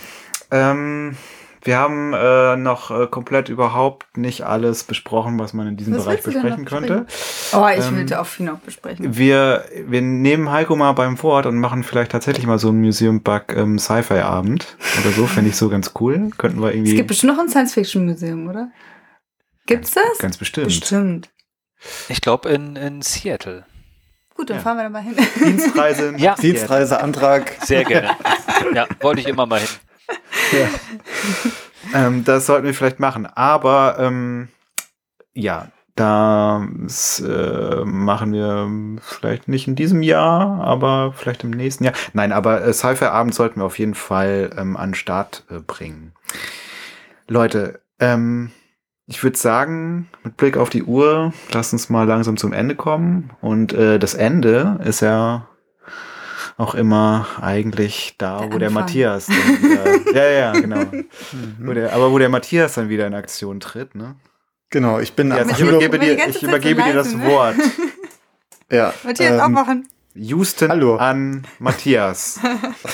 Ähm, wir haben äh, noch äh, komplett überhaupt nicht alles besprochen, was man in diesem was Bereich besprechen könnte. Oh, ich ähm, will auch viel noch besprechen. Wir, wir nehmen Heiko mal beim Wort und machen vielleicht tatsächlich mal so einen Museum Bug ähm, Sci-Fi Abend oder so. Fände ich so ganz cool. Könnten wir irgendwie. Es gibt bestimmt noch ein Science Fiction Museum, oder? Gibt's das? Ganz bestimmt. Bestimmt. Ich glaube in, in Seattle. gut, dann ja. fahren wir da mal hin. Dienstreise, ja. Dienstreiseantrag. Sehr gerne. Ja, wollte ich immer mal hin. Ähm, das sollten wir vielleicht machen. Aber ähm, ja, das äh, machen wir vielleicht nicht in diesem Jahr, aber vielleicht im nächsten Jahr. Nein, aber äh, Sci-Fi-Abend sollten wir auf jeden Fall ähm, an den Start äh, bringen. Leute, ähm, ich würde sagen, mit Blick auf die Uhr, lasst uns mal langsam zum Ende kommen. Und äh, das Ende ist ja auch immer eigentlich da, der wo der Matthias dann wieder, ja, ja, genau. Mhm. Wo der, aber wo der Matthias dann wieder in Aktion tritt, ne? Genau, ich bin. Ja, ich übergebe, dir, ich übergebe dir das Wort. ja. Matthias ähm, aufmachen. Houston Hallo. an Matthias.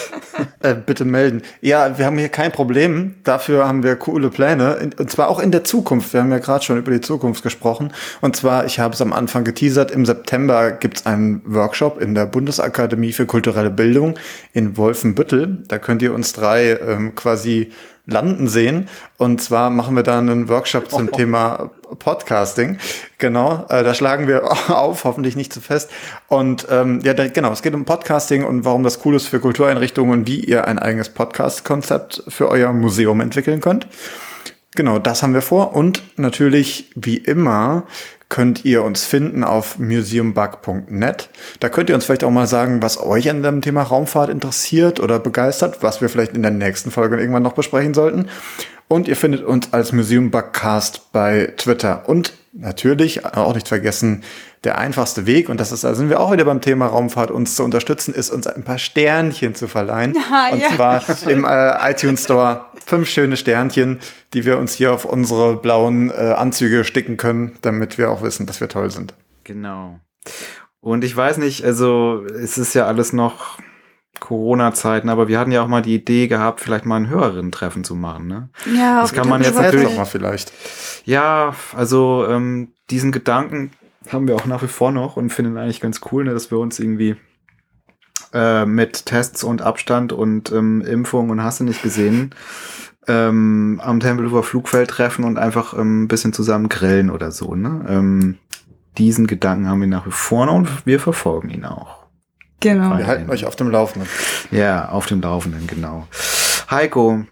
äh, bitte melden. Ja, wir haben hier kein Problem. Dafür haben wir coole Pläne. Und zwar auch in der Zukunft. Wir haben ja gerade schon über die Zukunft gesprochen. Und zwar, ich habe es am Anfang geteasert, im September gibt es einen Workshop in der Bundesakademie für kulturelle Bildung in Wolfenbüttel. Da könnt ihr uns drei ähm, quasi landen sehen. Und zwar machen wir da einen Workshop zum oh. Thema Podcasting. Genau, äh, da schlagen wir auf, hoffentlich nicht zu fest. Und ähm, ja, da, genau, es geht um Podcasting und warum das cool ist für Kultureinrichtungen und wie ihr ein eigenes Podcast-Konzept für euer Museum entwickeln könnt. Genau, das haben wir vor. Und natürlich, wie immer, könnt ihr uns finden auf museumbug.net. Da könnt ihr uns vielleicht auch mal sagen, was euch an dem Thema Raumfahrt interessiert oder begeistert, was wir vielleicht in der nächsten Folge irgendwann noch besprechen sollten. Und ihr findet uns als Museum Bugcast bei Twitter. Und natürlich, auch nicht vergessen, der einfachste Weg, und das ist, da sind wir auch wieder beim Thema Raumfahrt, uns zu unterstützen, ist uns ein paar Sternchen zu verleihen. Ah, und ja. zwar im äh, iTunes Store fünf schöne Sternchen, die wir uns hier auf unsere blauen äh, Anzüge sticken können, damit wir auch wissen, dass wir toll sind. Genau. Und ich weiß nicht, also es ist ja alles noch Corona-Zeiten, aber wir hatten ja auch mal die Idee gehabt, vielleicht mal ein Hörerinnen-Treffen zu machen. Ne? Ja, das kann man jetzt natürlich. Mal vielleicht. Ja, also ähm, diesen Gedanken haben wir auch nach wie vor noch und finden eigentlich ganz cool, ne, dass wir uns irgendwie äh, mit Tests und Abstand und ähm, Impfung und hast du nicht gesehen ähm, am Tempelhofer Flugfeld treffen und einfach ähm, ein bisschen zusammen grillen oder so. Ne? Ähm, diesen Gedanken haben wir nach wie vor noch und wir verfolgen ihn auch. Genau. Wir halten euch auf dem Laufenden. Ja, auf dem Laufenden, genau. Heiko,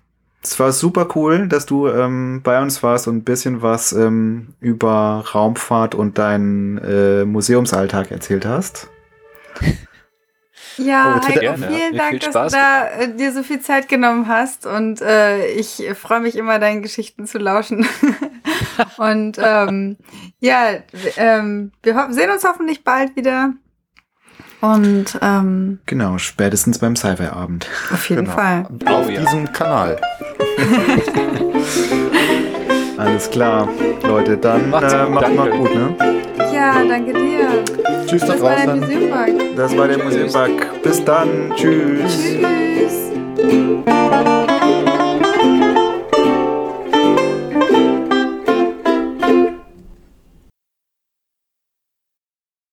es war super cool, dass du ähm, bei uns warst und ein bisschen was ähm, über Raumfahrt und deinen äh, Museumsalltag erzählt hast. Ja, oh, Heiko, gerne. vielen Dank, dass du da äh, dir so viel Zeit genommen hast und äh, ich freue mich immer, deinen Geschichten zu lauschen. und ähm, ja, ähm, wir sehen uns hoffentlich bald wieder. Und ähm, genau, spätestens beim Sci-Fi-Abend. Auf jeden genau. Fall. Auf oh, diesem ja. Kanal. Alles klar, Leute, dann macht's äh, macht mal gut, ne? Ja, danke dir. Tschüss das da draußen. War der Museumbug. Das war der Museumbug. Bis dann. Tschüss. Tschüss.